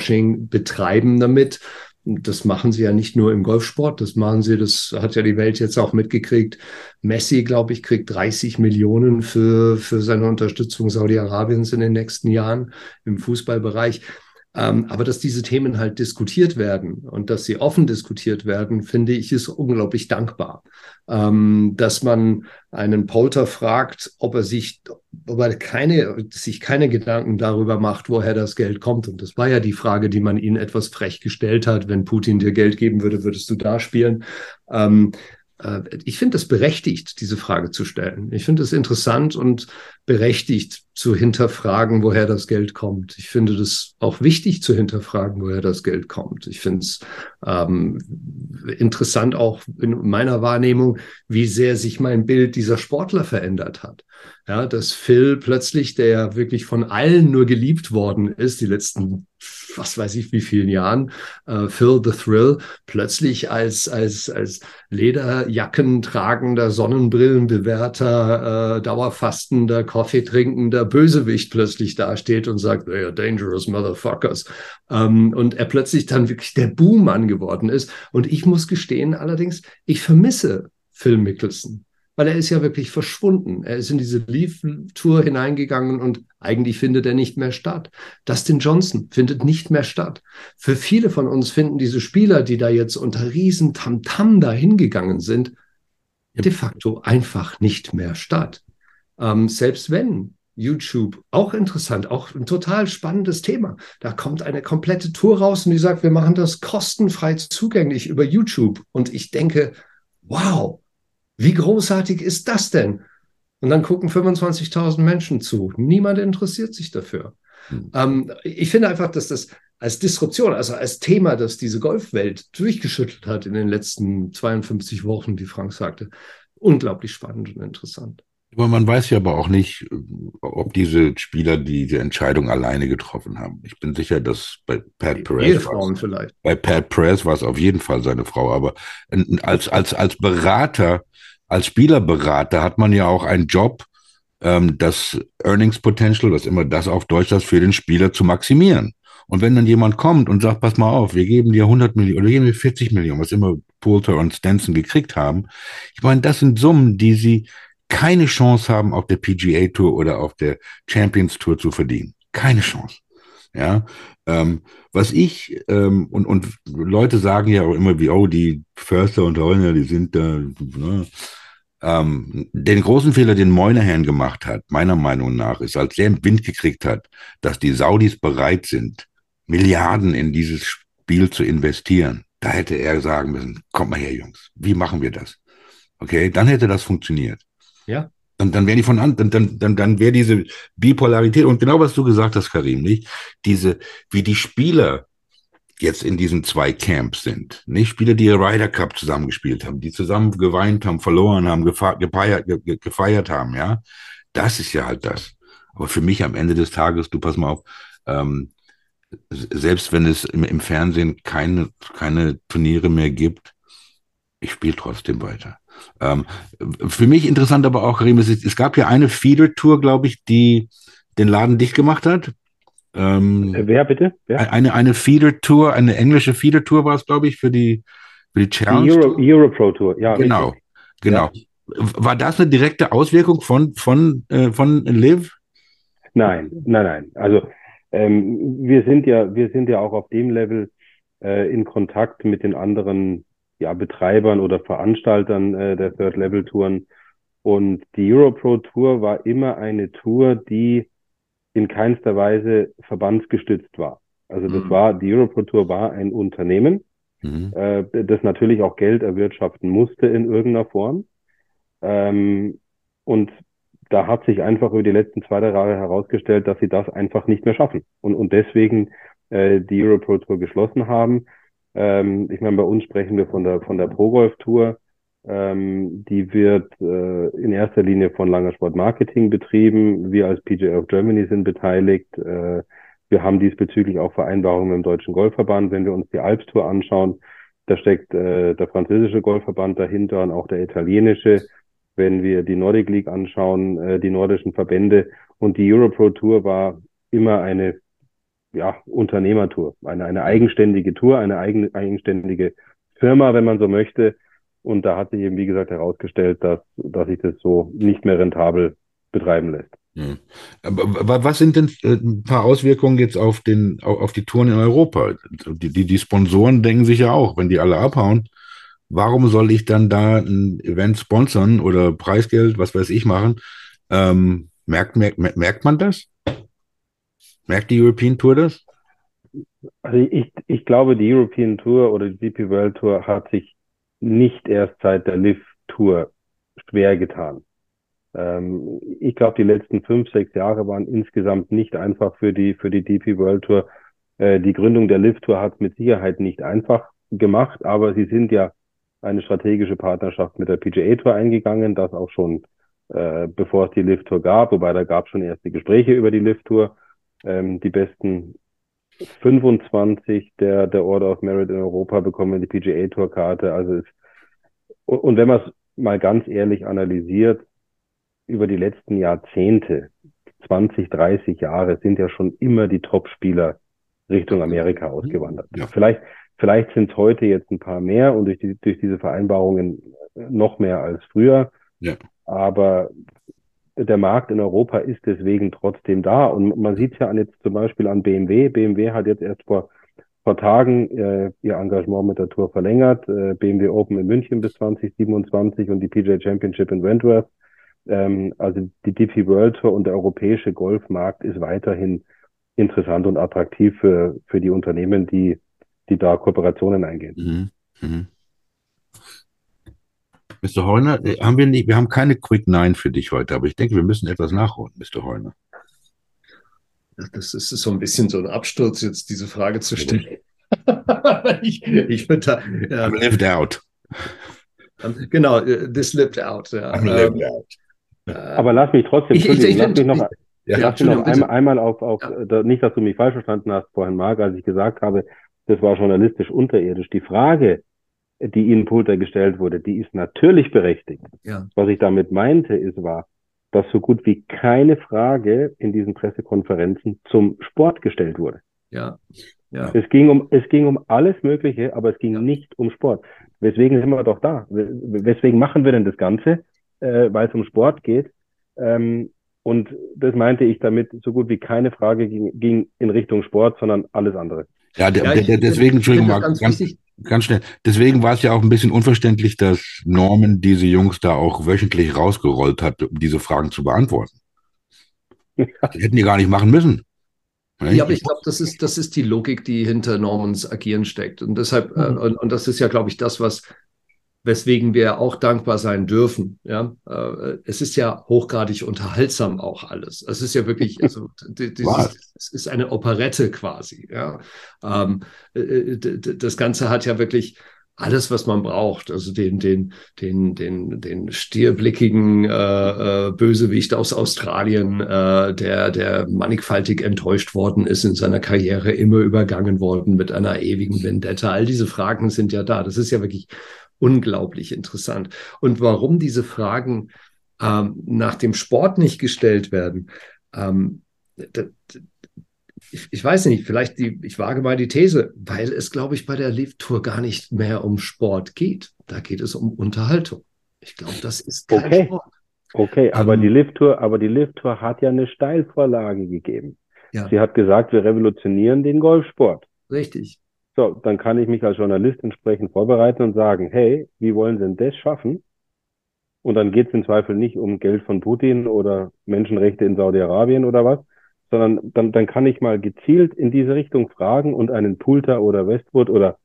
betreiben damit. Das machen sie ja nicht nur im Golfsport, das machen sie, das hat ja die Welt jetzt auch mitgekriegt. Messi, glaube ich, kriegt 30 Millionen für, für seine Unterstützung Saudi-Arabiens in den nächsten Jahren im Fußballbereich. Ähm, aber dass diese Themen halt diskutiert werden und dass sie offen diskutiert werden, finde ich, ist unglaublich dankbar. Ähm, dass man einen Polter fragt, ob er sich, ob er keine, sich keine Gedanken darüber macht, woher das Geld kommt. Und das war ja die Frage, die man ihnen etwas frech gestellt hat. Wenn Putin dir Geld geben würde, würdest du da spielen? Ähm, äh, ich finde es berechtigt, diese Frage zu stellen. Ich finde es interessant und berechtigt zu hinterfragen, woher das Geld kommt. Ich finde das auch wichtig zu hinterfragen, woher das Geld kommt. Ich finde es ähm, interessant auch in meiner Wahrnehmung, wie sehr sich mein Bild dieser Sportler verändert hat. Ja, dass Phil plötzlich, der wirklich von allen nur geliebt worden ist, die letzten was weiß ich wie vielen Jahren, äh, Phil the Thrill, plötzlich als, als, als Lederjacken tragender, Sonnenbrillenbewerter, äh, Dauerfastender, Kaffee trinkender Bösewicht plötzlich dasteht und sagt, they are dangerous motherfuckers. Ähm, und er plötzlich dann wirklich der Buhmann geworden ist. Und ich muss gestehen, allerdings, ich vermisse Phil Mickelson weil er ist ja wirklich verschwunden. Er ist in diese Leaf-Tour hineingegangen und eigentlich findet er nicht mehr statt. Dustin Johnson findet nicht mehr statt. Für viele von uns finden diese Spieler, die da jetzt unter riesen Tamtam da hingegangen sind, de facto einfach nicht mehr statt. Ähm, selbst wenn YouTube, auch interessant, auch ein total spannendes Thema. Da kommt eine komplette Tour raus und die sagt, wir machen das kostenfrei zugänglich über YouTube. Und ich denke, wow, wie großartig ist das denn? Und dann gucken 25.000 Menschen zu. Niemand interessiert sich dafür. Mhm. Ähm, ich finde einfach, dass das als Disruption, also als Thema, das diese Golfwelt durchgeschüttelt hat in den letzten 52 Wochen, wie Frank sagte, unglaublich spannend und interessant. Aber man weiß ja aber auch nicht, ob diese Spieler diese Entscheidung alleine getroffen haben. Ich bin sicher, dass bei Pat Perez. Bei Pat Perez war es auf jeden Fall seine Frau, aber als als als Berater als Spielerberater hat man ja auch einen Job, ähm, das Earnings Potential, was immer das auf Deutsch heißt, für den Spieler zu maximieren. Und wenn dann jemand kommt und sagt, pass mal auf, wir geben dir 100 Millionen oder geben dir 40 Millionen, was immer Poulter und Stenson gekriegt haben. Ich meine, das sind Summen, die sie keine Chance haben, auf der PGA Tour oder auf der Champions Tour zu verdienen. Keine Chance. Ja, ähm, was ich, ähm, und, und Leute sagen ja auch immer wie, oh, die Förster und Holner, die sind da, ne? Ähm, den großen Fehler, den Moynihan gemacht hat, meiner Meinung nach, ist, als er Wind gekriegt hat, dass die Saudis bereit sind, Milliarden in dieses Spiel zu investieren. Da hätte er sagen müssen, kommt mal her, Jungs, wie machen wir das? Okay, dann hätte das funktioniert. Ja. Dann, dann wäre die von an, dann, dann, dann, dann wäre diese Bipolarität und genau was du gesagt hast, Karim, nicht? Diese, wie die Spieler jetzt in diesen zwei Camps sind. Nicht Spieler, die Ryder Cup zusammengespielt haben, die zusammen geweint haben, verloren haben, gefeiert, gefeiert haben, ja. Das ist ja halt das. Aber für mich am Ende des Tages, du pass mal auf, ähm, selbst wenn es im, im, Fernsehen keine, keine Turniere mehr gibt, ich spiele trotzdem weiter. Ähm, für mich interessant aber auch, Karim, es, es gab ja eine Feeder-Tour, glaube ich, die den Laden dicht gemacht hat. Ähm, äh, Wer bitte? Wer? Eine, eine Feeder-Tour, eine englische Feeder-Tour war es, glaube ich, für die, für die Challenge. Die Euro, Euro Pro Tour, ja. Genau, richtig. genau. Ja. War das eine direkte Auswirkung von, von, äh, von Liv? Nein, nein, nein. Also ähm, wir sind ja, wir sind ja auch auf dem Level äh, in Kontakt mit den anderen ja, Betreibern oder Veranstaltern äh, der Third Level Touren. Und die Euro Pro Tour war immer eine Tour, die in keinster Weise verbandsgestützt war. Also das mhm. war, die Europro Tour war ein Unternehmen, mhm. äh, das natürlich auch Geld erwirtschaften musste in irgendeiner Form. Ähm, und da hat sich einfach über die letzten zwei, drei Jahre herausgestellt, dass sie das einfach nicht mehr schaffen und, und deswegen äh, die Europro Tour geschlossen haben. Ähm, ich meine, bei uns sprechen wir von der, von der Pro Golf Tour. Ähm, die wird äh, in erster Linie von Langer Sport Marketing betrieben. Wir als PGA of Germany sind beteiligt. Äh, wir haben diesbezüglich auch Vereinbarungen im Deutschen Golfverband. Wenn wir uns die Alps Tour anschauen, da steckt äh, der französische Golfverband dahinter und auch der italienische. Wenn wir die Nordic League anschauen, äh, die nordischen Verbände und die Europro Tour war immer eine ja, Unternehmertour, eine, eine eigenständige Tour, eine eigene, eigenständige Firma, wenn man so möchte. Und da hat sich eben, wie gesagt, herausgestellt, dass, dass sich das so nicht mehr rentabel betreiben lässt. Hm. Aber was sind denn äh, ein paar Auswirkungen jetzt auf, den, auf die Touren in Europa? Die, die, die Sponsoren denken sich ja auch, wenn die alle abhauen, warum soll ich dann da ein Event sponsern oder Preisgeld, was weiß ich, machen? Ähm, merkt, merkt, merkt man das? Merkt die European Tour das? Also ich, ich glaube, die European Tour oder die DP World Tour hat sich nicht erst seit der Live Tour schwer getan. Ähm, ich glaube, die letzten fünf, sechs Jahre waren insgesamt nicht einfach für die, für die DP World Tour. Äh, die Gründung der Live Tour hat mit Sicherheit nicht einfach gemacht, aber sie sind ja eine strategische Partnerschaft mit der PGA Tour eingegangen, das auch schon äh, bevor es die Live Tour gab, wobei da gab es schon erste Gespräche über die Live Tour. Ähm, die besten 25 der, der Order of Merit in Europa bekommen die PGA Tour Karte. Also und, und wenn man es mal ganz ehrlich analysiert, über die letzten Jahrzehnte, 20, 30 Jahre, sind ja schon immer die Top-Spieler Richtung Amerika ausgewandert. Ja. Vielleicht, vielleicht sind es heute jetzt ein paar mehr und durch, die, durch diese Vereinbarungen noch mehr als früher. Ja. Aber der Markt in Europa ist deswegen trotzdem da. Und man sieht es ja jetzt zum Beispiel an BMW. BMW hat jetzt erst vor, vor Tagen äh, ihr Engagement mit der Tour verlängert. Äh, BMW Open in München bis 2027 und die PJ Championship in Wentworth. Ähm, also die DP World Tour und der europäische Golfmarkt ist weiterhin interessant und attraktiv für, für die Unternehmen, die, die da Kooperationen eingehen. Mhm. Mhm. Mr. Heuner, äh, haben wir nicht, wir haben keine Quick Nine für dich heute, aber ich denke, wir müssen etwas nachholen, Mr. Heuner. Das ist so ein bisschen so ein Absturz, jetzt diese Frage zu stellen. ich, ich bin da. Ja, I'm lived out. Genau, äh, this lived out. Ja. I'm lived ähm, out. Aber lass mich trotzdem, ich, ich, ich, lass mich noch, ja, lass mich noch einmal, einmal auf, auf ja. nicht, dass du mich falsch verstanden hast vorhin, Marc, als ich gesagt habe, das war journalistisch unterirdisch. Die Frage, die Ihnen Pulter gestellt wurde, die ist natürlich berechtigt. Ja. Was ich damit meinte, ist war, dass so gut wie keine Frage in diesen Pressekonferenzen zum Sport gestellt wurde. Ja. ja. Es ging um, es ging um alles Mögliche, aber es ging ja. nicht um Sport. Weswegen sind wir doch da? Weswegen machen wir denn das Ganze? Äh, weil es um Sport geht. Ähm, und das meinte ich damit, so gut wie keine Frage ging, ging in Richtung Sport, sondern alles andere. Ja, der, ja der, deswegen, Entschuldigung, mal, ganz, ganz, ganz schnell. Deswegen war es ja auch ein bisschen unverständlich, dass Norman diese Jungs da auch wöchentlich rausgerollt hat, um diese Fragen zu beantworten. Ja. Das hätten die gar nicht machen müssen. Ja, aber ich glaube, das ist, das ist die Logik, die hinter Normans Agieren steckt. Und deshalb, äh, mhm. äh, und, und das ist ja, glaube ich, das, was weswegen wir auch dankbar sein dürfen. Ja, äh, es ist ja hochgradig unterhaltsam auch alles. Es ist ja wirklich, also es ist eine Operette quasi. Ja, ähm, äh, das Ganze hat ja wirklich alles, was man braucht. Also den, den, den, den, den stierblickigen äh, äh, Bösewicht aus Australien, äh, der, der mannigfaltig enttäuscht worden ist in seiner Karriere, immer übergangen worden mit einer ewigen Vendetta. All diese Fragen sind ja da. Das ist ja wirklich unglaublich interessant. Und warum diese Fragen ähm, nach dem Sport nicht gestellt werden, ähm, ich, ich, weiß nicht, vielleicht die, ich wage mal die These, weil es, glaube ich, bei der Live Tour gar nicht mehr um Sport geht. Da geht es um Unterhaltung. Ich glaube, das ist kein okay. Sport. Okay, aber um, die Live Tour, aber die Live Tour hat ja eine Steilvorlage gegeben. Ja. Sie hat gesagt, wir revolutionieren den Golfsport. Richtig. So, dann kann ich mich als Journalist entsprechend vorbereiten und sagen, hey, wie wollen Sie denn das schaffen? Und dann geht es im Zweifel nicht um Geld von Putin oder Menschenrechte in Saudi-Arabien oder was, sondern dann, dann kann ich mal gezielt in diese Richtung fragen und einen Poulter oder Westwood oder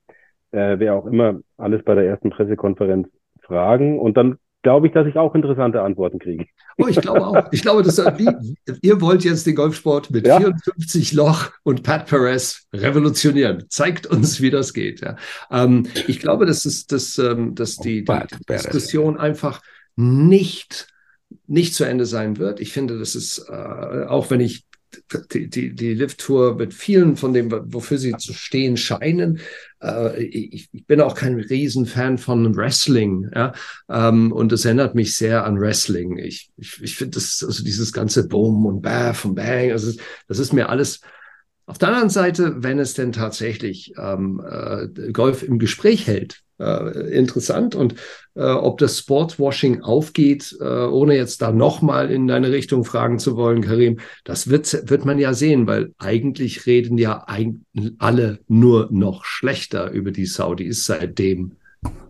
äh, wer auch immer alles bei der ersten Pressekonferenz fragen und dann glaube ich, dass ich auch interessante Antworten kriege. Oh, ich glaube auch. Ich glaube, dass wie, ihr wollt jetzt den Golfsport mit ja. 54 Loch und Pat Perez revolutionieren. Zeigt uns, wie das geht. Ja. Ähm, ich glaube, dass, es, dass, ähm, dass die, die, Diskussion einfach nicht nicht zu Ende sein wird. Ich finde, das ist, äh, auch wenn ich die, die, die Lift-Tour mit vielen von dem, wofür sie zu stehen scheinen. Äh, ich, ich, bin auch kein Riesenfan von Wrestling, ja. Ähm, und es erinnert mich sehr an Wrestling. Ich, ich, ich finde das, also dieses ganze Boom und Baff und Bang, also das ist mir alles. Auf der anderen Seite, wenn es denn tatsächlich ähm, äh, Golf im Gespräch hält, äh, interessant. Und äh, ob das Sportswashing aufgeht, äh, ohne jetzt da nochmal in deine Richtung fragen zu wollen, Karim, das wird, wird man ja sehen, weil eigentlich reden ja alle nur noch schlechter über die Saudis, seitdem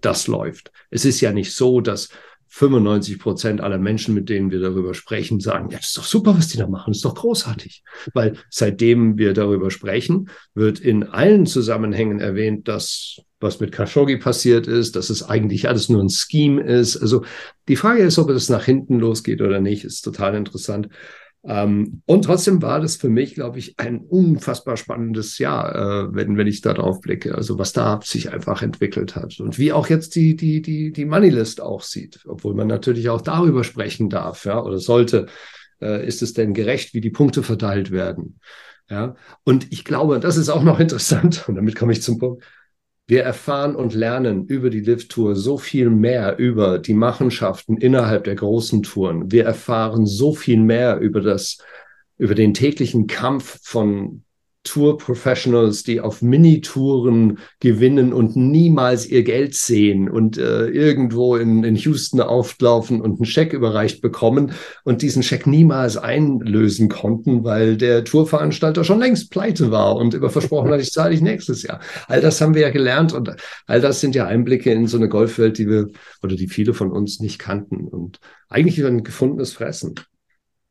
das läuft. Es ist ja nicht so, dass 95 Prozent aller Menschen, mit denen wir darüber sprechen, sagen, ja, das ist doch super, was die da machen, ist doch großartig. Weil seitdem wir darüber sprechen, wird in allen Zusammenhängen erwähnt, dass was mit Khashoggi passiert ist, dass es eigentlich alles nur ein Scheme ist. Also die Frage ist, ob es nach hinten losgeht oder nicht, ist total interessant. Ähm, und trotzdem war das für mich, glaube ich, ein unfassbar spannendes Jahr, äh, wenn, wenn ich da drauf blicke. Also was da sich einfach entwickelt hat und wie auch jetzt die, die, die, die Moneylist aussieht, obwohl man natürlich auch darüber sprechen darf, ja, oder sollte. Äh, ist es denn gerecht, wie die Punkte verteilt werden? Ja, und ich glaube, das ist auch noch interessant, und damit komme ich zum Punkt. Wir erfahren und lernen über die Lift-Tour so viel mehr über die Machenschaften innerhalb der großen Touren. Wir erfahren so viel mehr über das, über den täglichen Kampf von Tour-Professionals, die auf Minitouren gewinnen und niemals ihr Geld sehen und äh, irgendwo in, in Houston auflaufen und einen Scheck überreicht bekommen und diesen Scheck niemals einlösen konnten, weil der Tourveranstalter schon längst pleite war und immer versprochen hat, ich zahle dich nächstes Jahr. All das haben wir ja gelernt und all das sind ja Einblicke in so eine Golfwelt, die wir oder die viele von uns nicht kannten und eigentlich ein gefundenes Fressen.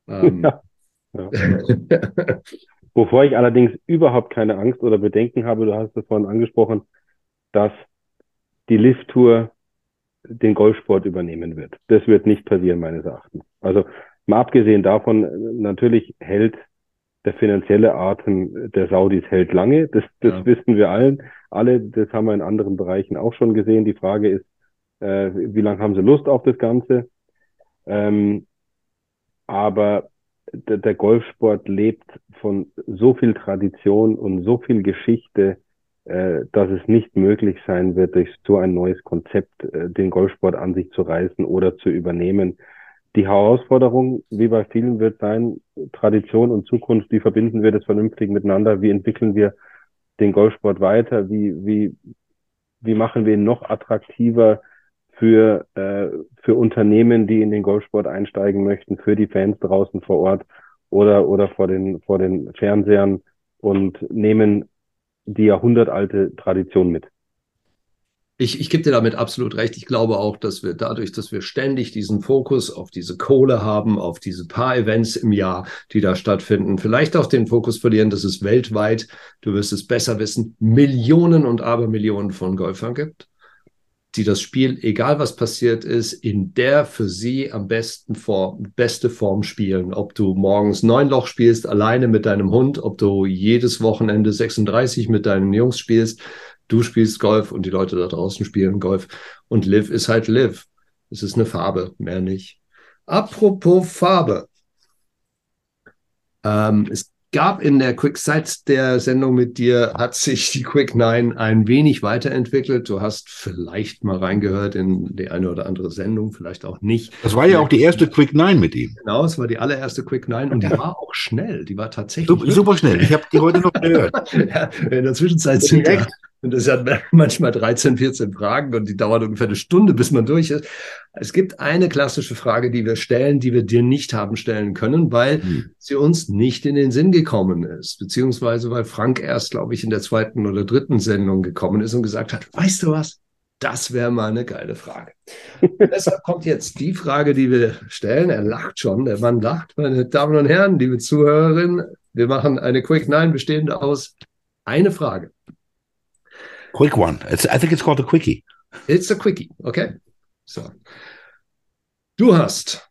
Ähm, ja. Ja. Wovor ich allerdings überhaupt keine Angst oder Bedenken habe, du hast es vorhin angesprochen, dass die Lift-Tour den Golfsport übernehmen wird. Das wird nicht passieren, meines Erachtens. Also mal abgesehen davon, natürlich hält der finanzielle Atem der Saudis hält lange. Das, das ja. wissen wir allen. Alle, das haben wir in anderen Bereichen auch schon gesehen. Die Frage ist, äh, wie lange haben sie Lust auf das Ganze? Ähm, aber der, der Golfsport lebt von so viel Tradition und so viel Geschichte, äh, dass es nicht möglich sein wird, durch so ein neues Konzept äh, den Golfsport an sich zu reißen oder zu übernehmen. Die Herausforderung, wie bei vielen, wird sein, Tradition und Zukunft, wie verbinden wir das vernünftig miteinander? Wie entwickeln wir den Golfsport weiter? Wie, wie, wie machen wir ihn noch attraktiver? Für, äh, für Unternehmen, die in den Golfsport einsteigen möchten, für die Fans draußen vor Ort oder, oder vor den, vor den Fernsehern und nehmen die jahrhundertalte Tradition mit. Ich, ich gebe dir damit absolut recht. Ich glaube auch, dass wir dadurch, dass wir ständig diesen Fokus auf diese Kohle haben, auf diese paar Events im Jahr, die da stattfinden, vielleicht auch den Fokus verlieren, dass es weltweit, du wirst es besser wissen, Millionen und Abermillionen von Golfern gibt die das Spiel, egal was passiert ist, in der für sie am besten Form, beste Form spielen. Ob du morgens neun Loch spielst, alleine mit deinem Hund, ob du jedes Wochenende 36 mit deinen Jungs spielst, du spielst Golf und die Leute da draußen spielen Golf. Und Live ist halt Live. Es ist eine Farbe, mehr nicht. Apropos Farbe. Ähm, es gab in der Quick Side der Sendung mit dir, hat sich die Quick Nine ein wenig weiterentwickelt. Du hast vielleicht mal reingehört in die eine oder andere Sendung, vielleicht auch nicht. Das war ja auch die erste Quick Nine mit ihm. Genau, es war die allererste Quick Nine und die war auch schnell. Die war tatsächlich. Super, super schnell. Ich habe die heute noch gehört. ja, in der Zwischenzeit sind ja, und das hat manchmal 13, 14 Fragen und die dauern ungefähr eine Stunde, bis man durch ist. Es gibt eine klassische Frage, die wir stellen, die wir dir nicht haben stellen können, weil hm. sie uns nicht in den Sinn gekommen ist, beziehungsweise weil Frank erst, glaube ich, in der zweiten oder dritten Sendung gekommen ist und gesagt hat, weißt du was? Das wäre mal eine geile Frage. deshalb kommt jetzt die Frage, die wir stellen. Er lacht schon, der Mann lacht, meine Damen und Herren, liebe Zuhörerinnen. Wir machen eine Quick Nine bestehende aus eine Frage. Quick one. It's, I think it's called a quickie. It's a quickie, okay? So. Du hast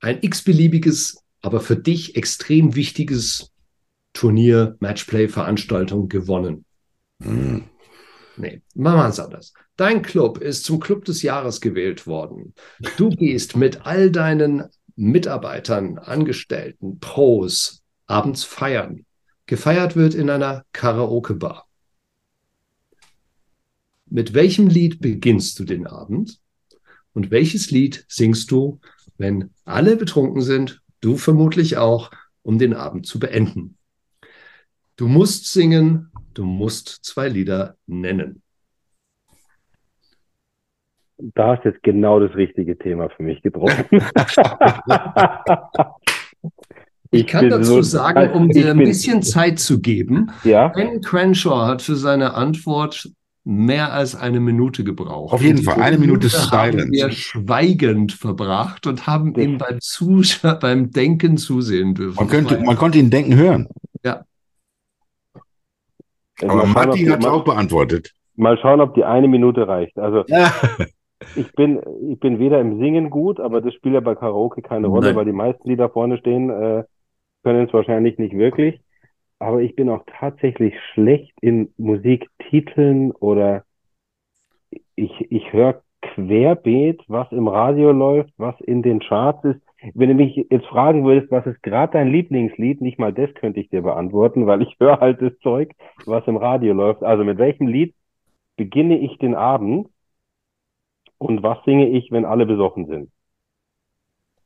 ein x-beliebiges, aber für dich extrem wichtiges Turnier, Matchplay, Veranstaltung gewonnen. Mm. Nee, machen wir es anders. Dein Club ist zum Club des Jahres gewählt worden. Du gehst mit all deinen Mitarbeitern, Angestellten, Pros abends feiern. Gefeiert wird in einer Karaoke-Bar. Mit welchem Lied beginnst du den Abend? Und welches Lied singst du, wenn alle betrunken sind, du vermutlich auch, um den Abend zu beenden? Du musst singen, du musst zwei Lieder nennen. Da hast jetzt genau das richtige Thema für mich getroffen. Ich kann bin dazu so- sagen, um ich dir ein bisschen Zeit zu geben, ja, Ben Crenshaw hat für seine Antwort mehr als eine Minute gebraucht. Auf jeden Fall, eine Minute haben Silence. wir schweigend verbracht und haben Das- ihm beim, Zus beim Denken zusehen dürfen. Man, könnte, man konnte ihn denken hören. also Aber Martin hat es auch beantwortet. mal schauen, ob die eine Minute reicht. Also Ja. ich bin, ich bin weder im Singen gut, aber das spielt ja bei Karaoke keine Rolle, Nein. weil die meisten, die da vorne stehen, äh, können es wahrscheinlich nicht wirklich. Aber ich bin auch tatsächlich schlecht in Musiktiteln oder ich, ich höre querbeet, was im Radio läuft, was in den Charts ist. Wenn du mich jetzt fragen würdest, was ist gerade dein Lieblingslied, nicht mal das könnte ich dir beantworten, weil ich höre halt das Zeug, was im Radio läuft. Also mit welchem Lied beginne ich den Abend und was singe ich, wenn alle besoffen sind?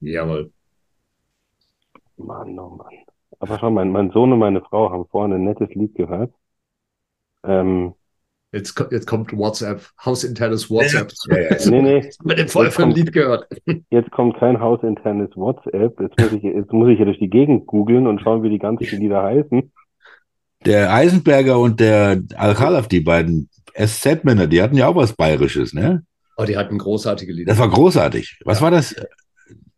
Jawohl. Mann, oh Mann. Aber schau, mein, mein Sohn und meine Frau haben vorhin ein nettes Lied gehört. Ähm, Jetzt, jetzt kommt WhatsApp, hausinternes WhatsApp. Ja, ja, So, nee, nee, jetzt haben wir den voll Jetzt für ein kommt- Lied gehört. jetzt kommt kein hausinternes WhatsApp. Jetzt muss ich, jetzt muss ich hier durch die Gegend googeln und schauen, wie die ganzen Lieder heißen. Der Eisenberger und der Al-Khalaf, die beiden SZ-Männer, die hatten ja auch was Bayerisches, ne? Oh, die hatten großartige Lieder. Das war großartig. Was war das?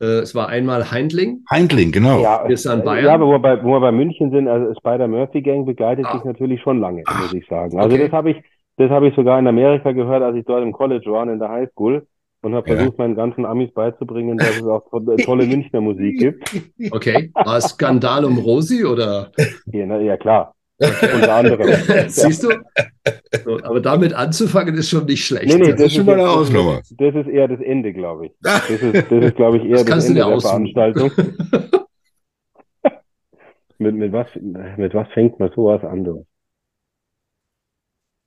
Äh, es war einmal Heindling. Heindling, genau. Ja, Wir sind an äh, Bayern. ja, aber wo wir bei, wo wir bei München sind, also Spider-Murphy-Gang begleitet Ah. sich natürlich schon lange, muss ich sagen. Also Okay. das habe ich, das habe ich sogar in Amerika gehört, als ich dort im College war und in der Highschool und habe Ja. versucht, meinen ganzen Amis beizubringen, dass es auch to- tolle Münchner Musik gibt. Okay. War es Skandal um Rosi oder? Ja, na, ja klar, unter anderem. Siehst du? So, aber damit anzufangen ist schon nicht schlecht. Nee, nee, das ist schon mal eine Hausnummer. Das ist eher das Ende, glaube ich. Das ist, das ist, glaube ich, eher Das das, Ende der. Veranstaltung. Mit, mit, was, mit was fängt man sowas an? Du?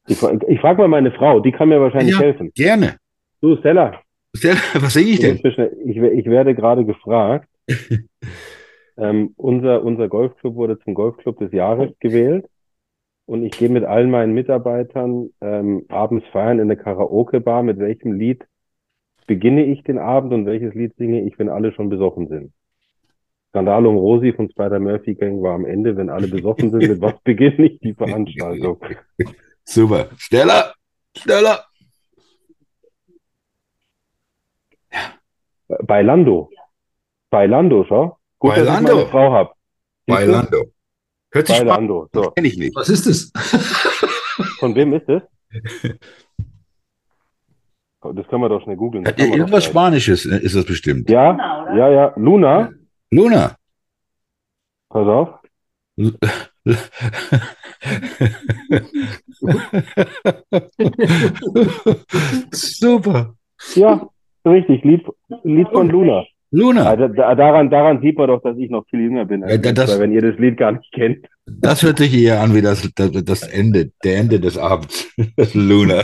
Ich, ich frage mal meine Frau, die kann mir wahrscheinlich Ja. helfen. Gerne. Du, Stella, Was singe ich denn? ich, ich werde gerade gefragt. Ähm, unser, unser Golfclub wurde zum Golfclub des Jahres gewählt. Und ich gehe mit allen meinen Mitarbeitern ähm, abends feiern in eine Karaoke-Bar. Mit welchem Lied beginne ich den Abend und welches Lied singe ich, wenn alle schon besoffen sind? Skandal um Rosi von Spider-Murphy Gang war am Ende, wenn alle besoffen sind, mit was beginne ich die Veranstaltung? Super. Stella! Stella! Bei Lando. Bei Lando, schau. Gut, dass ich meine Frau hab. Siehst du? Bailando. Hört sich Bei spannend Lando. So. an. Kenn ich nicht. Was ist es? Von wem ist es? Das können wir doch schnell googeln. Das doch Irgendwas. Spanisches ist das bestimmt. Ja, Luna, ja, ja. Luna, Luna. pass auf. Super. Ja, richtig. Lied, Lied von Luna. Luna. Also, da, daran, daran sieht man doch, dass ich noch viel jünger bin. als Ja, das- zwei, wenn ihr das Lied gar nicht kennt. Das hört sich eher an wie das, das, das Ende, der Ende des Abends. Luna.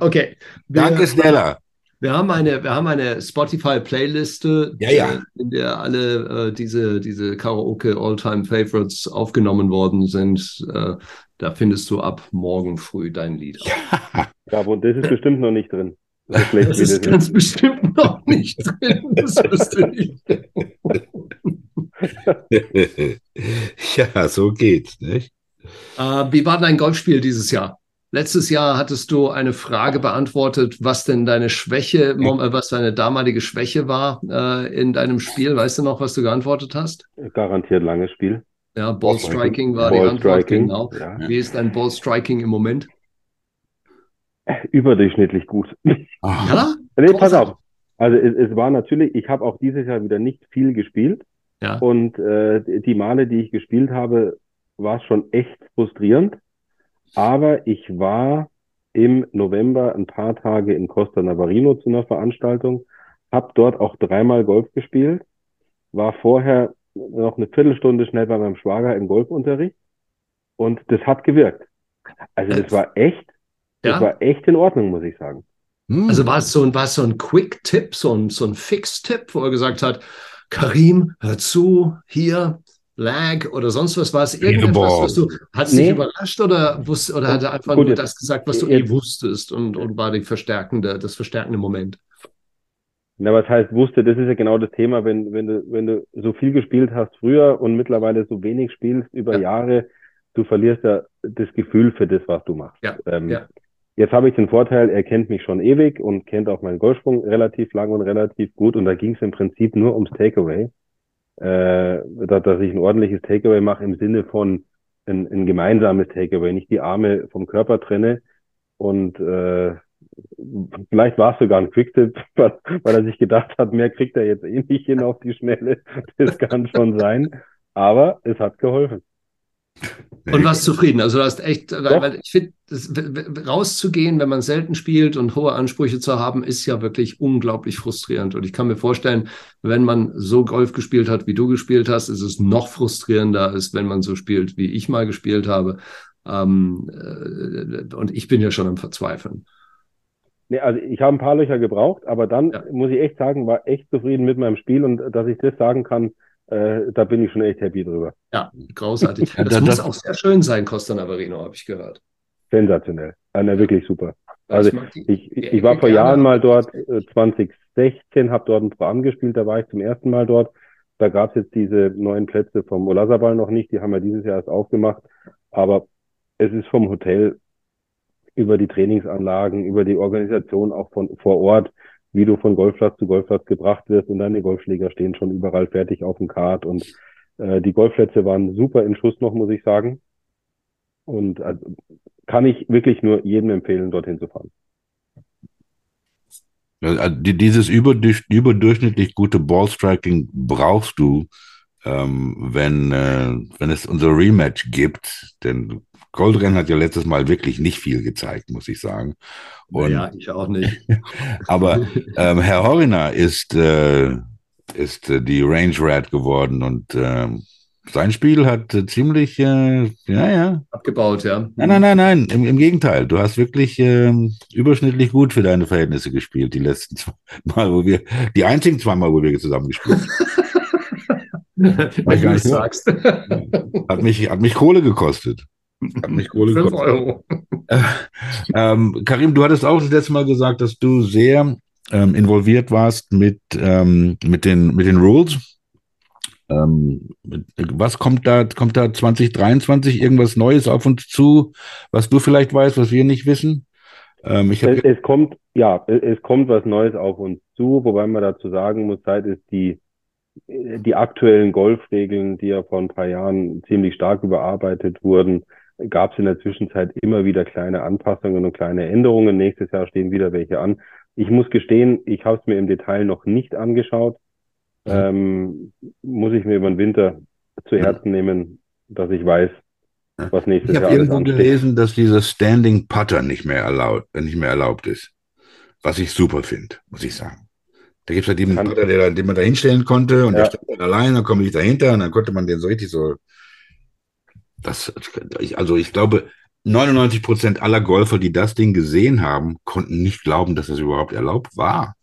Okay. Wir, Danke, Stella. Wir haben eine, wir haben eine Spotify-Playliste, Ja, ja. äh, in der alle äh, diese, diese Karaoke All-Time Favorites aufgenommen worden sind. Äh, da findest du ab morgen früh dein Lied. Ja, wo, das ist bestimmt noch nicht drin. Das wie ist das ganz bestimmt noch nicht drin. Das wüsste ich. ja, so geht's, nicht? Äh, wie war dein Golfspiel dieses Jahr? Letztes Jahr hattest du eine Frage beantwortet, was denn deine Schwäche, äh, was deine damalige Schwäche war äh, in deinem Spiel. Weißt du noch, was du geantwortet hast? Garantiert langes Spiel. Ja, Ball Striking war Ball die Antwort, striking, genau. Ja. Wie ist dein Ball Striking im Moment? Überdurchschnittlich gut. Ja? nee, pass auf. Also es, es war natürlich, ich habe auch dieses Jahr wieder nicht viel gespielt. Ja. Und äh, die Male, die ich gespielt habe, war es schon echt frustrierend. Aber ich war im November ein paar Tage in Costa Navarino zu einer Veranstaltung, habe dort auch dreimal Golf gespielt, war vorher noch eine Viertelstunde schnell bei meinem Schwager im Golfunterricht und das hat gewirkt. Also das war echt, das ja? war echt in Ordnung, muss ich sagen. Hm. Also war es so, war es so ein Quick-Tipp, so ein, so ein Fix-Tipp, wo er gesagt hat, Karim, hör zu, hier, Lag oder sonst was? War es irgendetwas, was du, hat es nee. dich überrascht oder, wusste, oder hat er einfach Gut, nur das gesagt, was du eh wusstest und, und war die verstärkende, das verstärkende Moment? Na, was heißt wusste, das ist ja genau das Thema, wenn, wenn du, wenn du so viel gespielt hast früher und mittlerweile so wenig spielst über ja. Jahre, du verlierst ja das Gefühl für das, was du machst. Ja. Ähm, ja. Jetzt habe ich den Vorteil, er kennt mich schon ewig und kennt auch meinen Golfsprung relativ lang und relativ gut und da ging es im Prinzip nur ums Takeaway äh, dass, dass ich ein ordentliches Takeaway mache im Sinne von ein, ein gemeinsames Takeaway, nicht die Arme vom Körper trenne. Und äh, vielleicht war es sogar ein Quicktip, weil, weil er sich gedacht hat, mehr kriegt er jetzt eh nicht hin auf die Schnelle. Das kann schon sein. Aber es hat geholfen. Und warst zufrieden. Also du hast echt, weil, weil ich finde, rauszugehen, wenn man selten spielt und hohe Ansprüche zu haben, ist ja wirklich unglaublich frustrierend. Und ich kann mir vorstellen, wenn man so Golf gespielt hat, wie du gespielt hast, ist es noch frustrierender, als wenn man so spielt, wie ich mal gespielt habe. Ähm, äh, und ich bin ja schon am Verzweifeln. Nee, also ich habe ein paar Löcher gebraucht, aber dann ja. muss ich echt sagen, war echt zufrieden mit meinem Spiel und dass ich das sagen kann, äh, da bin ich schon echt happy drüber. Ja, großartig. Das, das muss auch sehr schön sein, Costa Navarino, habe ich gehört. Sensationell. Ja, wirklich super. Also ich, ich, ich war vor Jahren mal dort, 2016, äh, habe dort ein Programm gespielt, da war ich zum ersten Mal dort. Da gab es jetzt diese neuen Plätze vom Olasabal noch nicht, die haben wir dieses Jahr erst aufgemacht. Aber es ist vom Hotel über die Trainingsanlagen, über die Organisation auch von vor Ort wie du von Golfplatz zu Golfplatz gebracht wirst und deine Golfschläger stehen schon überall fertig auf dem Kart und äh, die Golfplätze waren super in Schuss noch, muss ich sagen. Und also, kann ich wirklich nur jedem empfehlen, dorthin zu fahren. Also, dieses überdurchschnittlich gute Ballstriking brauchst du, ähm, wenn, äh, wenn es unser Rematch gibt. Denn Goldren hat ja letztes Mal wirklich nicht viel gezeigt, muss ich sagen. Und, ja, ich auch nicht. aber ähm, Herr Horiner ist, äh, ist äh, die Range Rat geworden und äh, sein Spiel hat äh, ziemlich, äh, ja, ja. Abgebaut, ja. Nein, nein, nein, nein, im, im Gegenteil. Du hast wirklich ähm, überschnittlich gut für deine Verhältnisse gespielt, die letzten zwei Mal, wo wir, die einzigen zwei Mal, wo wir zusammen gespielt haben. Weil du sagst. Hat mich, hat mich Kohle gekostet. Hat mich Kohle gekostet. Euro. Äh, ähm, Karim, du hattest auch das letzte Mal gesagt, dass du sehr ähm, involviert warst mit, ähm, mit, den, mit den Rules. Ähm, was kommt da, kommt da 2023 irgendwas Neues auf uns zu, was du vielleicht weißt, was wir nicht wissen? Ähm, ich es, es kommt, ja, es kommt was Neues auf uns zu, wobei man dazu sagen muss, seit es die, die aktuellen Golfregeln, die ja vor ein paar Jahren ziemlich stark überarbeitet wurden, gab es in der Zwischenzeit immer wieder kleine Anpassungen und kleine Änderungen. Nächstes Jahr stehen wieder welche an. Ich muss gestehen, ich habe es mir im Detail noch nicht angeschaut. Mhm. Ähm, muss ich mir über den Winter zu Herzen nehmen, dass ich weiß, was nächstes ich Jahr Ich habe irgendwo gelesen, dass dieser Standing Putter nicht mehr erlaubt, nicht mehr erlaubt ist. Was ich super finde, muss ich sagen. Da gibt es halt den Putter, den man da hinstellen konnte und ja. der stand dann allein, dann komme ich dahinter und dann konnte man den so richtig so das, also ich glaube, 99 Prozent aller Golfer, die das Ding gesehen haben, konnten nicht glauben, dass das überhaupt erlaubt war.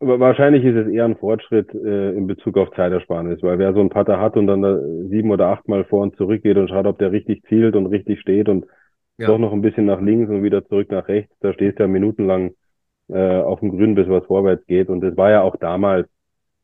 Aber wahrscheinlich ist es eher ein Fortschritt äh, in Bezug auf Zeitersparnis, weil wer so einen Putter hat und dann da sieben oder achtmal vor und zurück geht und schaut, ob der richtig zielt und richtig steht und ja. doch noch ein bisschen nach links und wieder zurück nach rechts, da stehst du ja minutenlang äh, auf dem Grün, bis was vorwärts geht. Und das war ja auch damals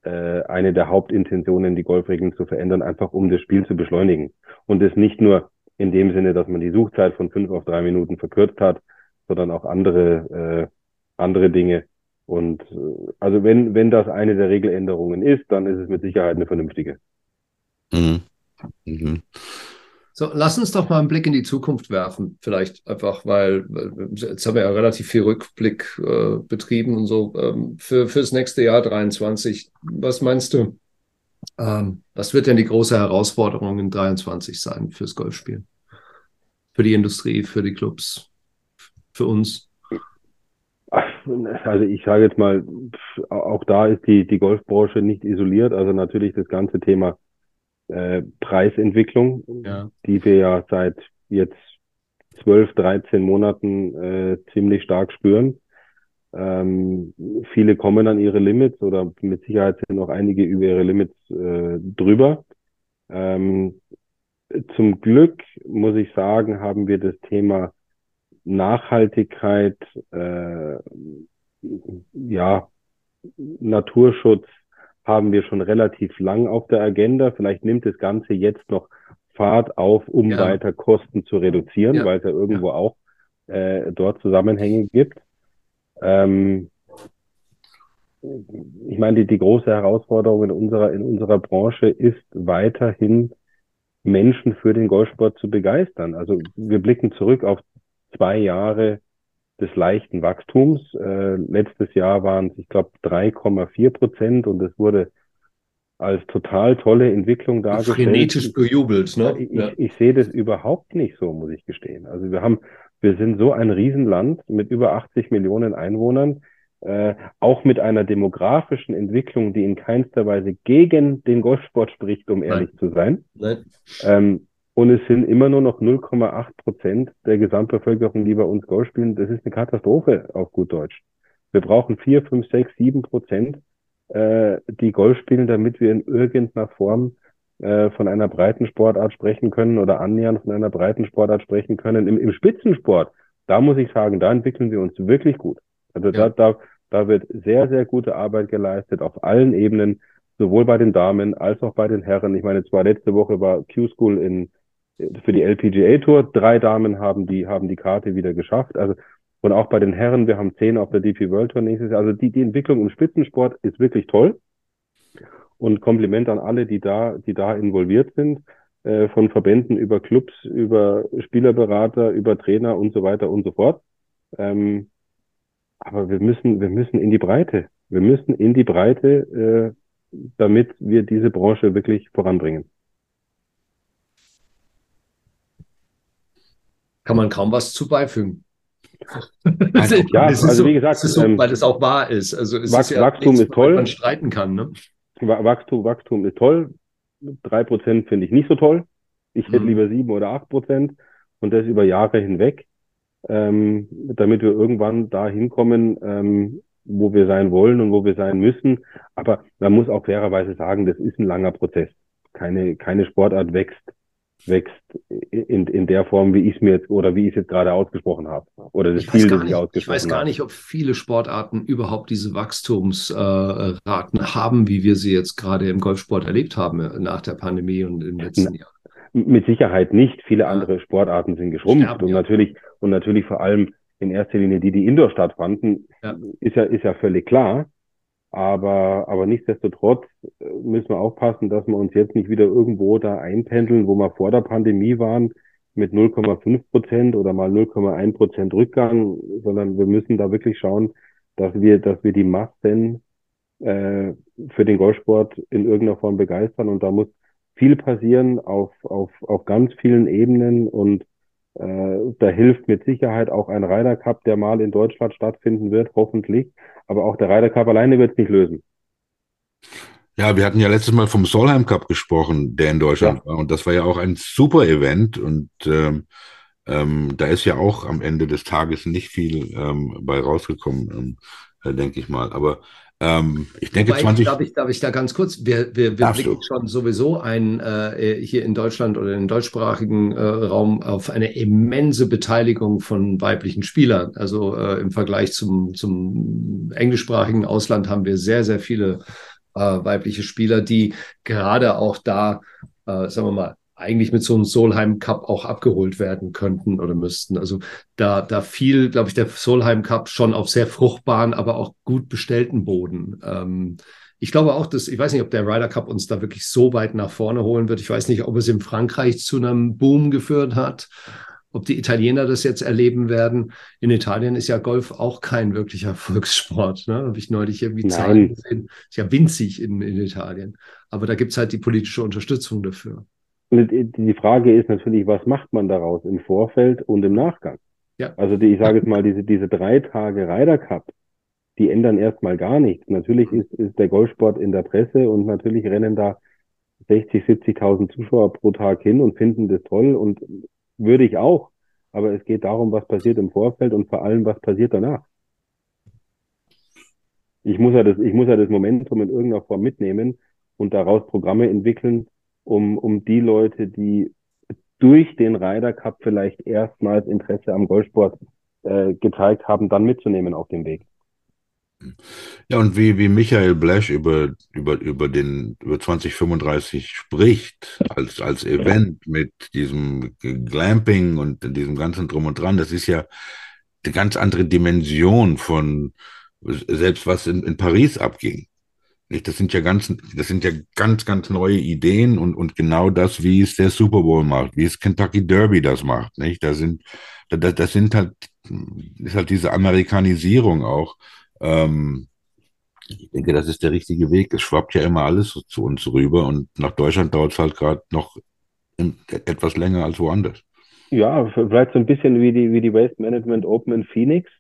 äh, eine der Hauptintentionen, die Golfregeln zu verändern, einfach um das Spiel zu beschleunigen und es nicht nur in dem Sinne, dass man die Suchzeit von fünf auf drei Minuten verkürzt hat, sondern auch andere, äh, andere Dinge. Und äh, also wenn, wenn das eine der Regeländerungen ist, dann ist es mit Sicherheit eine vernünftige. Mhm. Mhm. So, lass uns doch mal einen Blick in die Zukunft werfen, vielleicht einfach, weil jetzt haben wir ja relativ viel Rückblick äh, betrieben und so. Ähm, für fürs nächste Jahr 23, was meinst du? Ähm, was wird denn die große Herausforderung in 23 sein fürs Golfspielen? Für die Industrie, für die Clubs, für uns? Also ich sage jetzt mal, auch da ist die, die Golfbranche nicht isoliert. Also natürlich das ganze Thema äh, Preisentwicklung, ja. die wir ja seit jetzt 12, 13 Monaten äh, ziemlich stark spüren. Ähm, viele kommen an ihre Limits oder mit Sicherheit sind noch einige über ihre Limits äh, drüber. Ähm, zum Glück muss ich sagen, haben wir das Thema Nachhaltigkeit, äh, ja, Naturschutz haben wir schon relativ lang auf der Agenda. Vielleicht nimmt das Ganze jetzt noch Fahrt auf, um ja. weiter Kosten zu reduzieren, ja. weil es ja irgendwo ja. auch äh, dort Zusammenhänge gibt. Ähm, ich meine, die, die große Herausforderung in unserer, in unserer Branche ist weiterhin Menschen für den Golfsport zu begeistern. Also wir blicken zurück auf zwei Jahre des leichten Wachstums. Äh, letztes Jahr waren es, ich glaube, 3,4 Prozent und es wurde als total tolle Entwicklung dargestellt. Frenetisch bejubelt, ne? Ich, ja. ich, ich sehe das überhaupt nicht so, muss ich gestehen. Also wir haben, wir sind so ein Riesenland mit über 80 Millionen Einwohnern, äh, auch mit einer demografischen Entwicklung, die in keinster Weise gegen den Golfsport spricht, um ehrlich Nein. zu sein. Nein. Ähm, und es sind immer nur noch 0,8 Prozent der Gesamtbevölkerung, die bei uns Golf spielen. Das ist eine Katastrophe auf gut Deutsch. Wir brauchen 4, 5, 6, 7 Prozent, äh, die Golf spielen, damit wir in irgendeiner Form äh, von einer breiten Sportart sprechen können oder annähernd von einer breiten Sportart sprechen können. Im, im Spitzensport, da muss ich sagen, da entwickeln wir uns wirklich gut. Also ja. da, da, da wird sehr, sehr gute Arbeit geleistet auf allen Ebenen, sowohl bei den Damen als auch bei den Herren. Ich meine, zwar letzte Woche war Q-School in für die LPGA Tour. Drei Damen haben die, haben die Karte wieder geschafft. Also, und auch bei den Herren, wir haben zehn auf der DP World Tour nächstes Jahr. Also die, die Entwicklung im Spitzensport ist wirklich toll. Und Kompliment an alle, die da, die da involviert sind, äh, von Verbänden über Clubs, über Spielerberater, über Trainer und so weiter und so fort. Ähm, aber wir müssen, wir müssen in die Breite. Wir müssen in die Breite, äh, damit wir diese Branche wirklich voranbringen. Kann man kaum was zu beifügen. Also, ja, also so, wie gesagt, so, ähm, weil es auch wahr ist. Also es Wach, ist ja Wachstum nichts, ist toll. Man streiten kann. Ne? Wachstum, Wachstum ist toll. Drei Prozent finde ich nicht so toll. Ich hätte mhm. lieber sieben oder acht Prozent und das über Jahre hinweg, ähm, damit wir irgendwann da hinkommen, ähm, wo wir sein wollen und wo wir sein müssen. Aber man muss auch fairerweise sagen, das ist ein langer Prozess. Keine, keine Sportart wächst wächst in, in der Form, wie ich es mir jetzt oder wie ich es jetzt gerade ausgesprochen habe. Oder das ich Ziel, das ich ausgesprochen Ich weiß gar nicht, ob viele Sportarten überhaupt diese Wachstumsraten äh, haben, wie wir sie jetzt gerade im Golfsport erlebt haben äh, nach der Pandemie und im letzten Jahr. Mit Sicherheit nicht. Viele andere Sportarten sind geschrumpft Sterben, und ja. natürlich und natürlich vor allem in erster Linie die, die Indoor stattfanden, ja. ist ja ist ja völlig klar. Aber, aber nichtsdestotrotz äh, müssen wir aufpassen, dass wir uns jetzt nicht wieder irgendwo da einpendeln, wo wir vor der Pandemie waren mit 0,5 Prozent oder mal 0,1 Prozent Rückgang, sondern wir müssen da wirklich schauen, dass wir, dass wir die Massen äh, für den Golfsport in irgendeiner Form begeistern. Und da muss viel passieren auf, auf, auf ganz vielen Ebenen und da hilft mit Sicherheit auch ein Ryder Cup, der mal in Deutschland stattfinden wird, hoffentlich. Aber auch der Ryder Cup alleine wird es nicht lösen. Ja, wir hatten ja letztes Mal vom Solheim Cup gesprochen, der in Deutschland ja. war. Und das war ja auch ein super Event. Und ähm, ähm, da ist ja auch am Ende des Tages nicht viel ähm, bei rausgekommen, ähm, äh, denke ich mal. Aber ähm, ich denke, Wobei, 20. Darf ich, darf ich da ganz kurz? Wir, wir, wir blicken schon sowieso ein, äh, hier in Deutschland oder im deutschsprachigen äh, Raum auf eine immense Beteiligung von weiblichen Spielern. Also äh, im Vergleich zum, zum englischsprachigen Ausland haben wir sehr, sehr viele äh, weibliche Spieler, die gerade auch da, äh, sagen wir mal, eigentlich mit so einem Solheim Cup auch abgeholt werden könnten oder müssten. Also da, da fiel, glaube ich, der Solheim Cup schon auf sehr fruchtbaren, aber auch gut bestellten Boden. Ähm, ich glaube auch, dass, ich weiß nicht, ob der Ryder Cup uns da wirklich so weit nach vorne holen wird. Ich weiß nicht, ob es in Frankreich zu einem Boom geführt hat, ob die Italiener das jetzt erleben werden. In Italien ist ja Golf auch kein wirklicher Volkssport. Ne? Habe ich neulich irgendwie Zahlen gesehen. Ist ja winzig in, in Italien. Aber da gibt es halt die politische Unterstützung dafür. Die Frage ist natürlich, was macht man daraus im Vorfeld und im Nachgang? Ja. Also die, ich sage jetzt mal, diese, diese drei Tage Ryder Cup, die ändern erstmal gar nichts. Natürlich ist, ist der Golfsport in der Presse und natürlich rennen da 60, 70.000 Zuschauer pro Tag hin und finden das toll und würde ich auch. Aber es geht darum, was passiert im Vorfeld und vor allem, was passiert danach. Ich muss ja das, ich muss ja das Momentum in irgendeiner Form mitnehmen und daraus Programme entwickeln, um, um die Leute, die durch den Ryder Cup vielleicht erstmals Interesse am Golfsport äh, gezeigt haben, dann mitzunehmen auf dem Weg. Ja, und wie, wie Michael Blesch über, über, über den, über 2035 spricht, als, als Event mit diesem Glamping und diesem ganzen Drum und Dran, das ist ja eine ganz andere Dimension von selbst was in, in Paris abging. Das sind ja ganz, das sind ja ganz, ganz neue Ideen und, und genau das, wie es der Super Bowl macht, wie es Kentucky Derby das macht, nicht? Da sind, das, das sind halt, ist halt diese Amerikanisierung auch. Ähm, ich denke, das ist der richtige Weg. Es schwappt ja immer alles zu uns rüber und nach Deutschland dauert es halt gerade noch etwas länger als woanders. Ja, vielleicht so ein bisschen wie die, wie die Waste Management Open in Phoenix.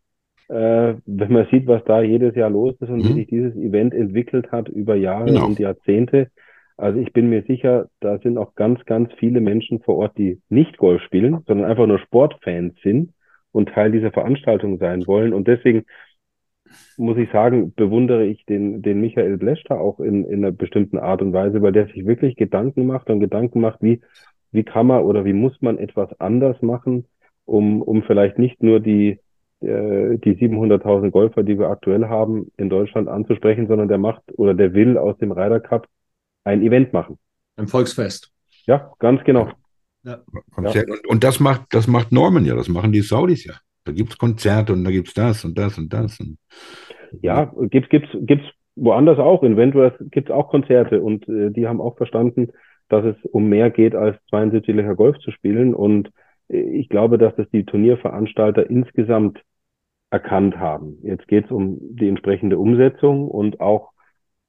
Äh, wenn man sieht, was da jedes Jahr los ist und mhm. wie sich dieses Event entwickelt hat über Jahre genau. und Jahrzehnte. Also ich bin mir sicher, da sind auch ganz, ganz viele Menschen vor Ort, die nicht Golf spielen, sondern einfach nur Sportfans sind und Teil dieser Veranstaltung sein wollen. Und deswegen muss ich sagen, bewundere ich den, den Michael Bleschter auch in, in einer bestimmten Art und Weise, weil der sich wirklich Gedanken macht und Gedanken macht, wie, wie kann man oder wie muss man etwas anders machen, um, um vielleicht nicht nur die, äh, die 700.000 Golfer, die wir aktuell haben, in Deutschland anzusprechen, sondern der macht oder der will aus dem Ryder Cup ein Event machen. Ein Volksfest. Ja, ganz genau. Ja. ja. Und, und das macht, das macht Norman ja, das machen die Saudis ja. Da gibt es Konzerte und da gibt es das und das und das. Und, ja, gibt's gibt's gibt's woanders auch. In Wentworth gibt's auch Konzerte und äh, die haben auch verstanden, dass es um mehr geht, als 72 Löcher Golf zu spielen. Und äh, ich glaube, dass das die Turnierveranstalter insgesamt erkannt haben. Jetzt geht es um die entsprechende Umsetzung und auch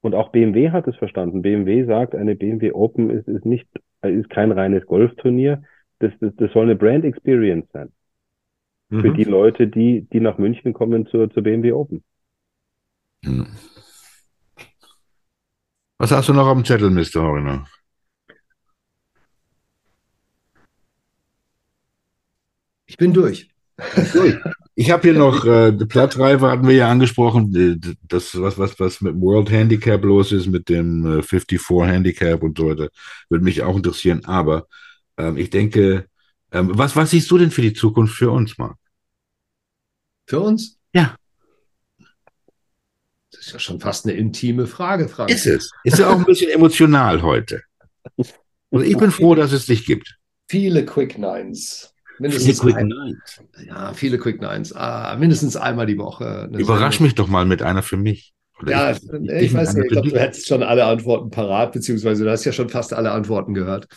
und auch BMW hat es verstanden. BMW sagt, eine BMW Open ist, ist nicht ist kein reines Golfturnier. Das, das, das soll eine Brand Experience sein mhm. für die Leute, die, die nach München kommen zur, zur BMW Open. Was hast du noch am Zettel, Mr. Horner? Ich bin durch. Ich habe hier noch, äh, die Plattreife hatten wir ja angesprochen, das, was, was, was mit dem World Handicap los ist, mit dem äh, 54 Handicap und so weiter, würde mich auch interessieren. Aber ähm, ich denke, ähm, was, was siehst du denn für die Zukunft für uns, Marc? Für uns? Ja. Das ist ja schon fast eine intime Frage, Frank. Ist es. Ist ja auch ein bisschen emotional heute. Also ich bin froh, dass es dich gibt. Viele Quick Nines. Mindestens viele Quick Nines. Ja, viele Quick Nines. Ah, mindestens einmal die Woche. Überrasch Sendung. mich doch mal mit einer für mich. Oder ja, ich, ich, ich weiß nicht, ich glaube, du hättest schon alle Antworten parat, beziehungsweise du hast ja schon fast alle Antworten gehört.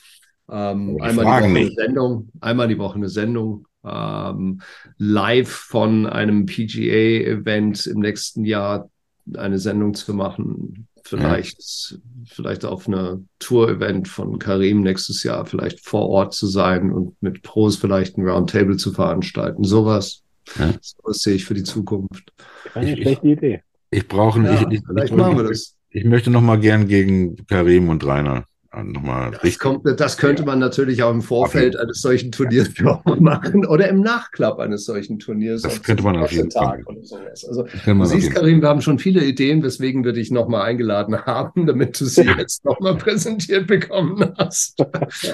Ähm, einmal die Woche eine Sendung, einmal die Woche eine Sendung, ähm, live von einem PGA-Event im nächsten Jahr eine Sendung zu machen. Vielleicht, ja. vielleicht auf einer Tour-Event von Karim nächstes Jahr, vielleicht vor Ort zu sein und mit Pros vielleicht ein Roundtable zu veranstalten. Sowas, ja. sowas sehe ich für die Zukunft. Keine schlechte Idee. Ich brauche, ja, ich, ich, ich. Ich möchte noch mal gern gegen Karim und Rainer nochmal das, kommt, das könnte man natürlich auch im Vorfeld okay. eines solchen Turniers machen oder im Nachklapp eines solchen Turniers. Das könnte man auf jeden Fall. Also, du siehst, Karim, wir haben schon viele Ideen, weswegen wir dich nochmal eingeladen haben, damit du sie jetzt nochmal präsentiert bekommen hast.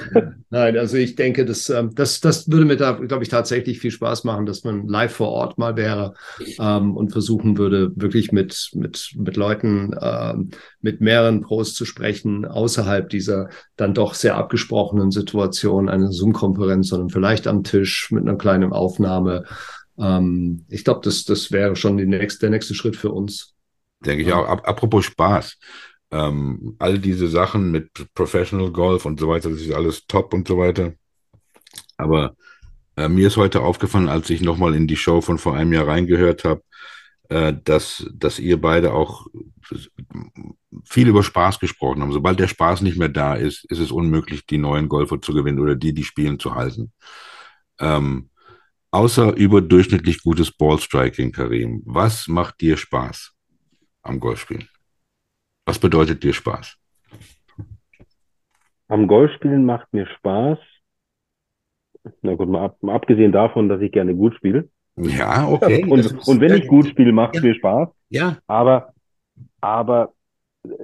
Nein, also ich denke, das, ähm, das, das würde mir da, glaube ich, tatsächlich viel Spaß machen, dass man live vor Ort mal wäre ähm, und versuchen würde, wirklich mit, mit, mit Leuten, ähm, mit mehreren Pros zu sprechen, außerhalb dieser dieser dann doch sehr abgesprochenen Situation, eine Zoom-Konferenz, sondern vielleicht am Tisch mit einer kleinen Aufnahme. Ähm, ich glaube, das, das wäre schon nächste, der nächste Schritt für uns. Denke ich auch. Apropos Spaß. Ähm, all diese Sachen mit Professional Golf und so weiter, das ist alles top und so weiter. Aber äh, mir ist heute aufgefallen, als ich nochmal in die Show von vor einem Jahr reingehört habe, dass, dass ihr beide auch viel über Spaß gesprochen haben. Sobald der Spaß nicht mehr da ist, ist es unmöglich, die neuen Golfer zu gewinnen oder die, die spielen, zu halten. Ähm, außer überdurchschnittlich gutes Ballstriking, Karim, was macht dir Spaß am Golfspielen? Was bedeutet dir Spaß? Am Golfspielen macht mir Spaß. Na gut, mal, ab, mal abgesehen davon, dass ich gerne gut spiele. Ja, okay. und, und wenn ich gut spiele, macht es ja. mir Spaß. Ja. Aber, aber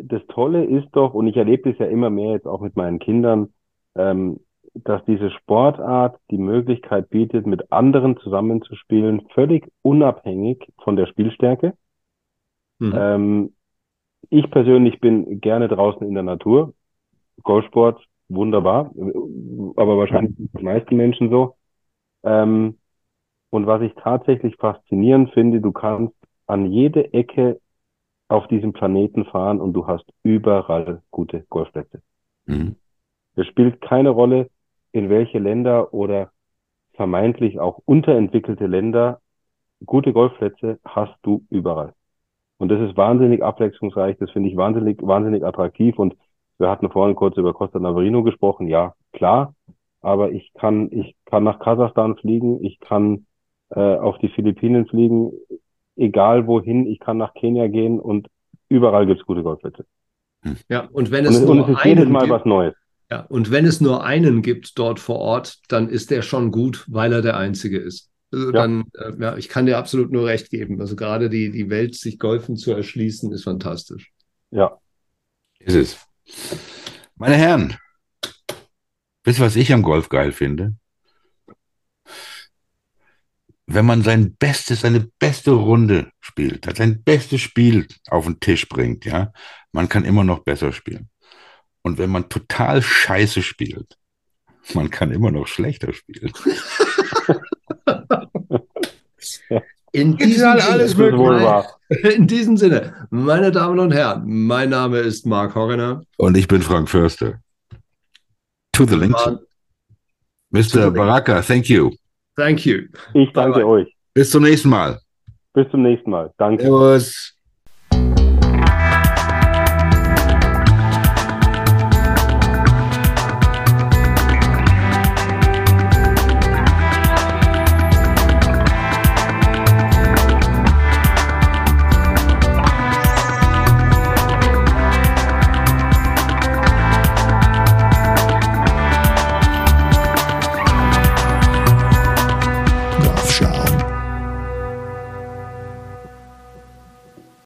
das Tolle ist doch, und ich erlebe das ja immer mehr jetzt auch mit meinen Kindern, ähm, dass diese Sportart die Möglichkeit bietet, mit anderen zusammenzuspielen, völlig unabhängig von der Spielstärke. Mhm. Ähm, ich persönlich bin gerne draußen in der Natur. Golfsport, wunderbar, aber wahrscheinlich die meisten Menschen so. Ähm, und was ich tatsächlich faszinierend finde, du kannst an jede Ecke auf diesem Planeten fahren und du hast überall gute Golfplätze. Mhm. Es spielt keine Rolle, in welche Länder oder vermeintlich auch unterentwickelte Länder gute Golfplätze hast du überall. Und das ist wahnsinnig abwechslungsreich, das finde ich wahnsinnig, wahnsinnig attraktiv. Und wir hatten vorhin kurz über Costa Navarino gesprochen. Ja, klar, aber ich kann, ich kann nach Kasachstan fliegen, ich kann äh, auf die Philippinen fliegen, egal wohin, ich kann nach Kenia gehen und überall gibt's gute Golfplätze. Ja, und wenn Und es und nur es ist jedes einen Mal gibt, was Neues. ja, und wenn es nur einen gibt dort vor Ort, dann ist der schon gut, weil er der Einzige ist. Also Ja. dann, äh, ja, ich kann dir absolut nur recht geben. Also gerade die, die Welt, sich Golfen zu erschließen, ist fantastisch. Ja. Ist es. Meine Herren, wisst ihr, was ich am Golf geil finde? Wenn man sein Bestes, seine beste Runde spielt, hat sein bestes Spiel auf den Tisch bringt, ja, man kann immer noch besser spielen. Und wenn man total scheiße spielt, man kann immer noch schlechter spielen. In diesem, halt alles Sinne, wohl wahr. in diesem Sinne, meine Damen und Herren, mein Name ist Mark Horgener. Und ich bin Frank Förster. To the links. Mr. Baraka, thank you. Thank you. Ich danke Bye-bye. euch. Bis zum nächsten Mal. Bis zum nächsten Mal. Danke. Servus.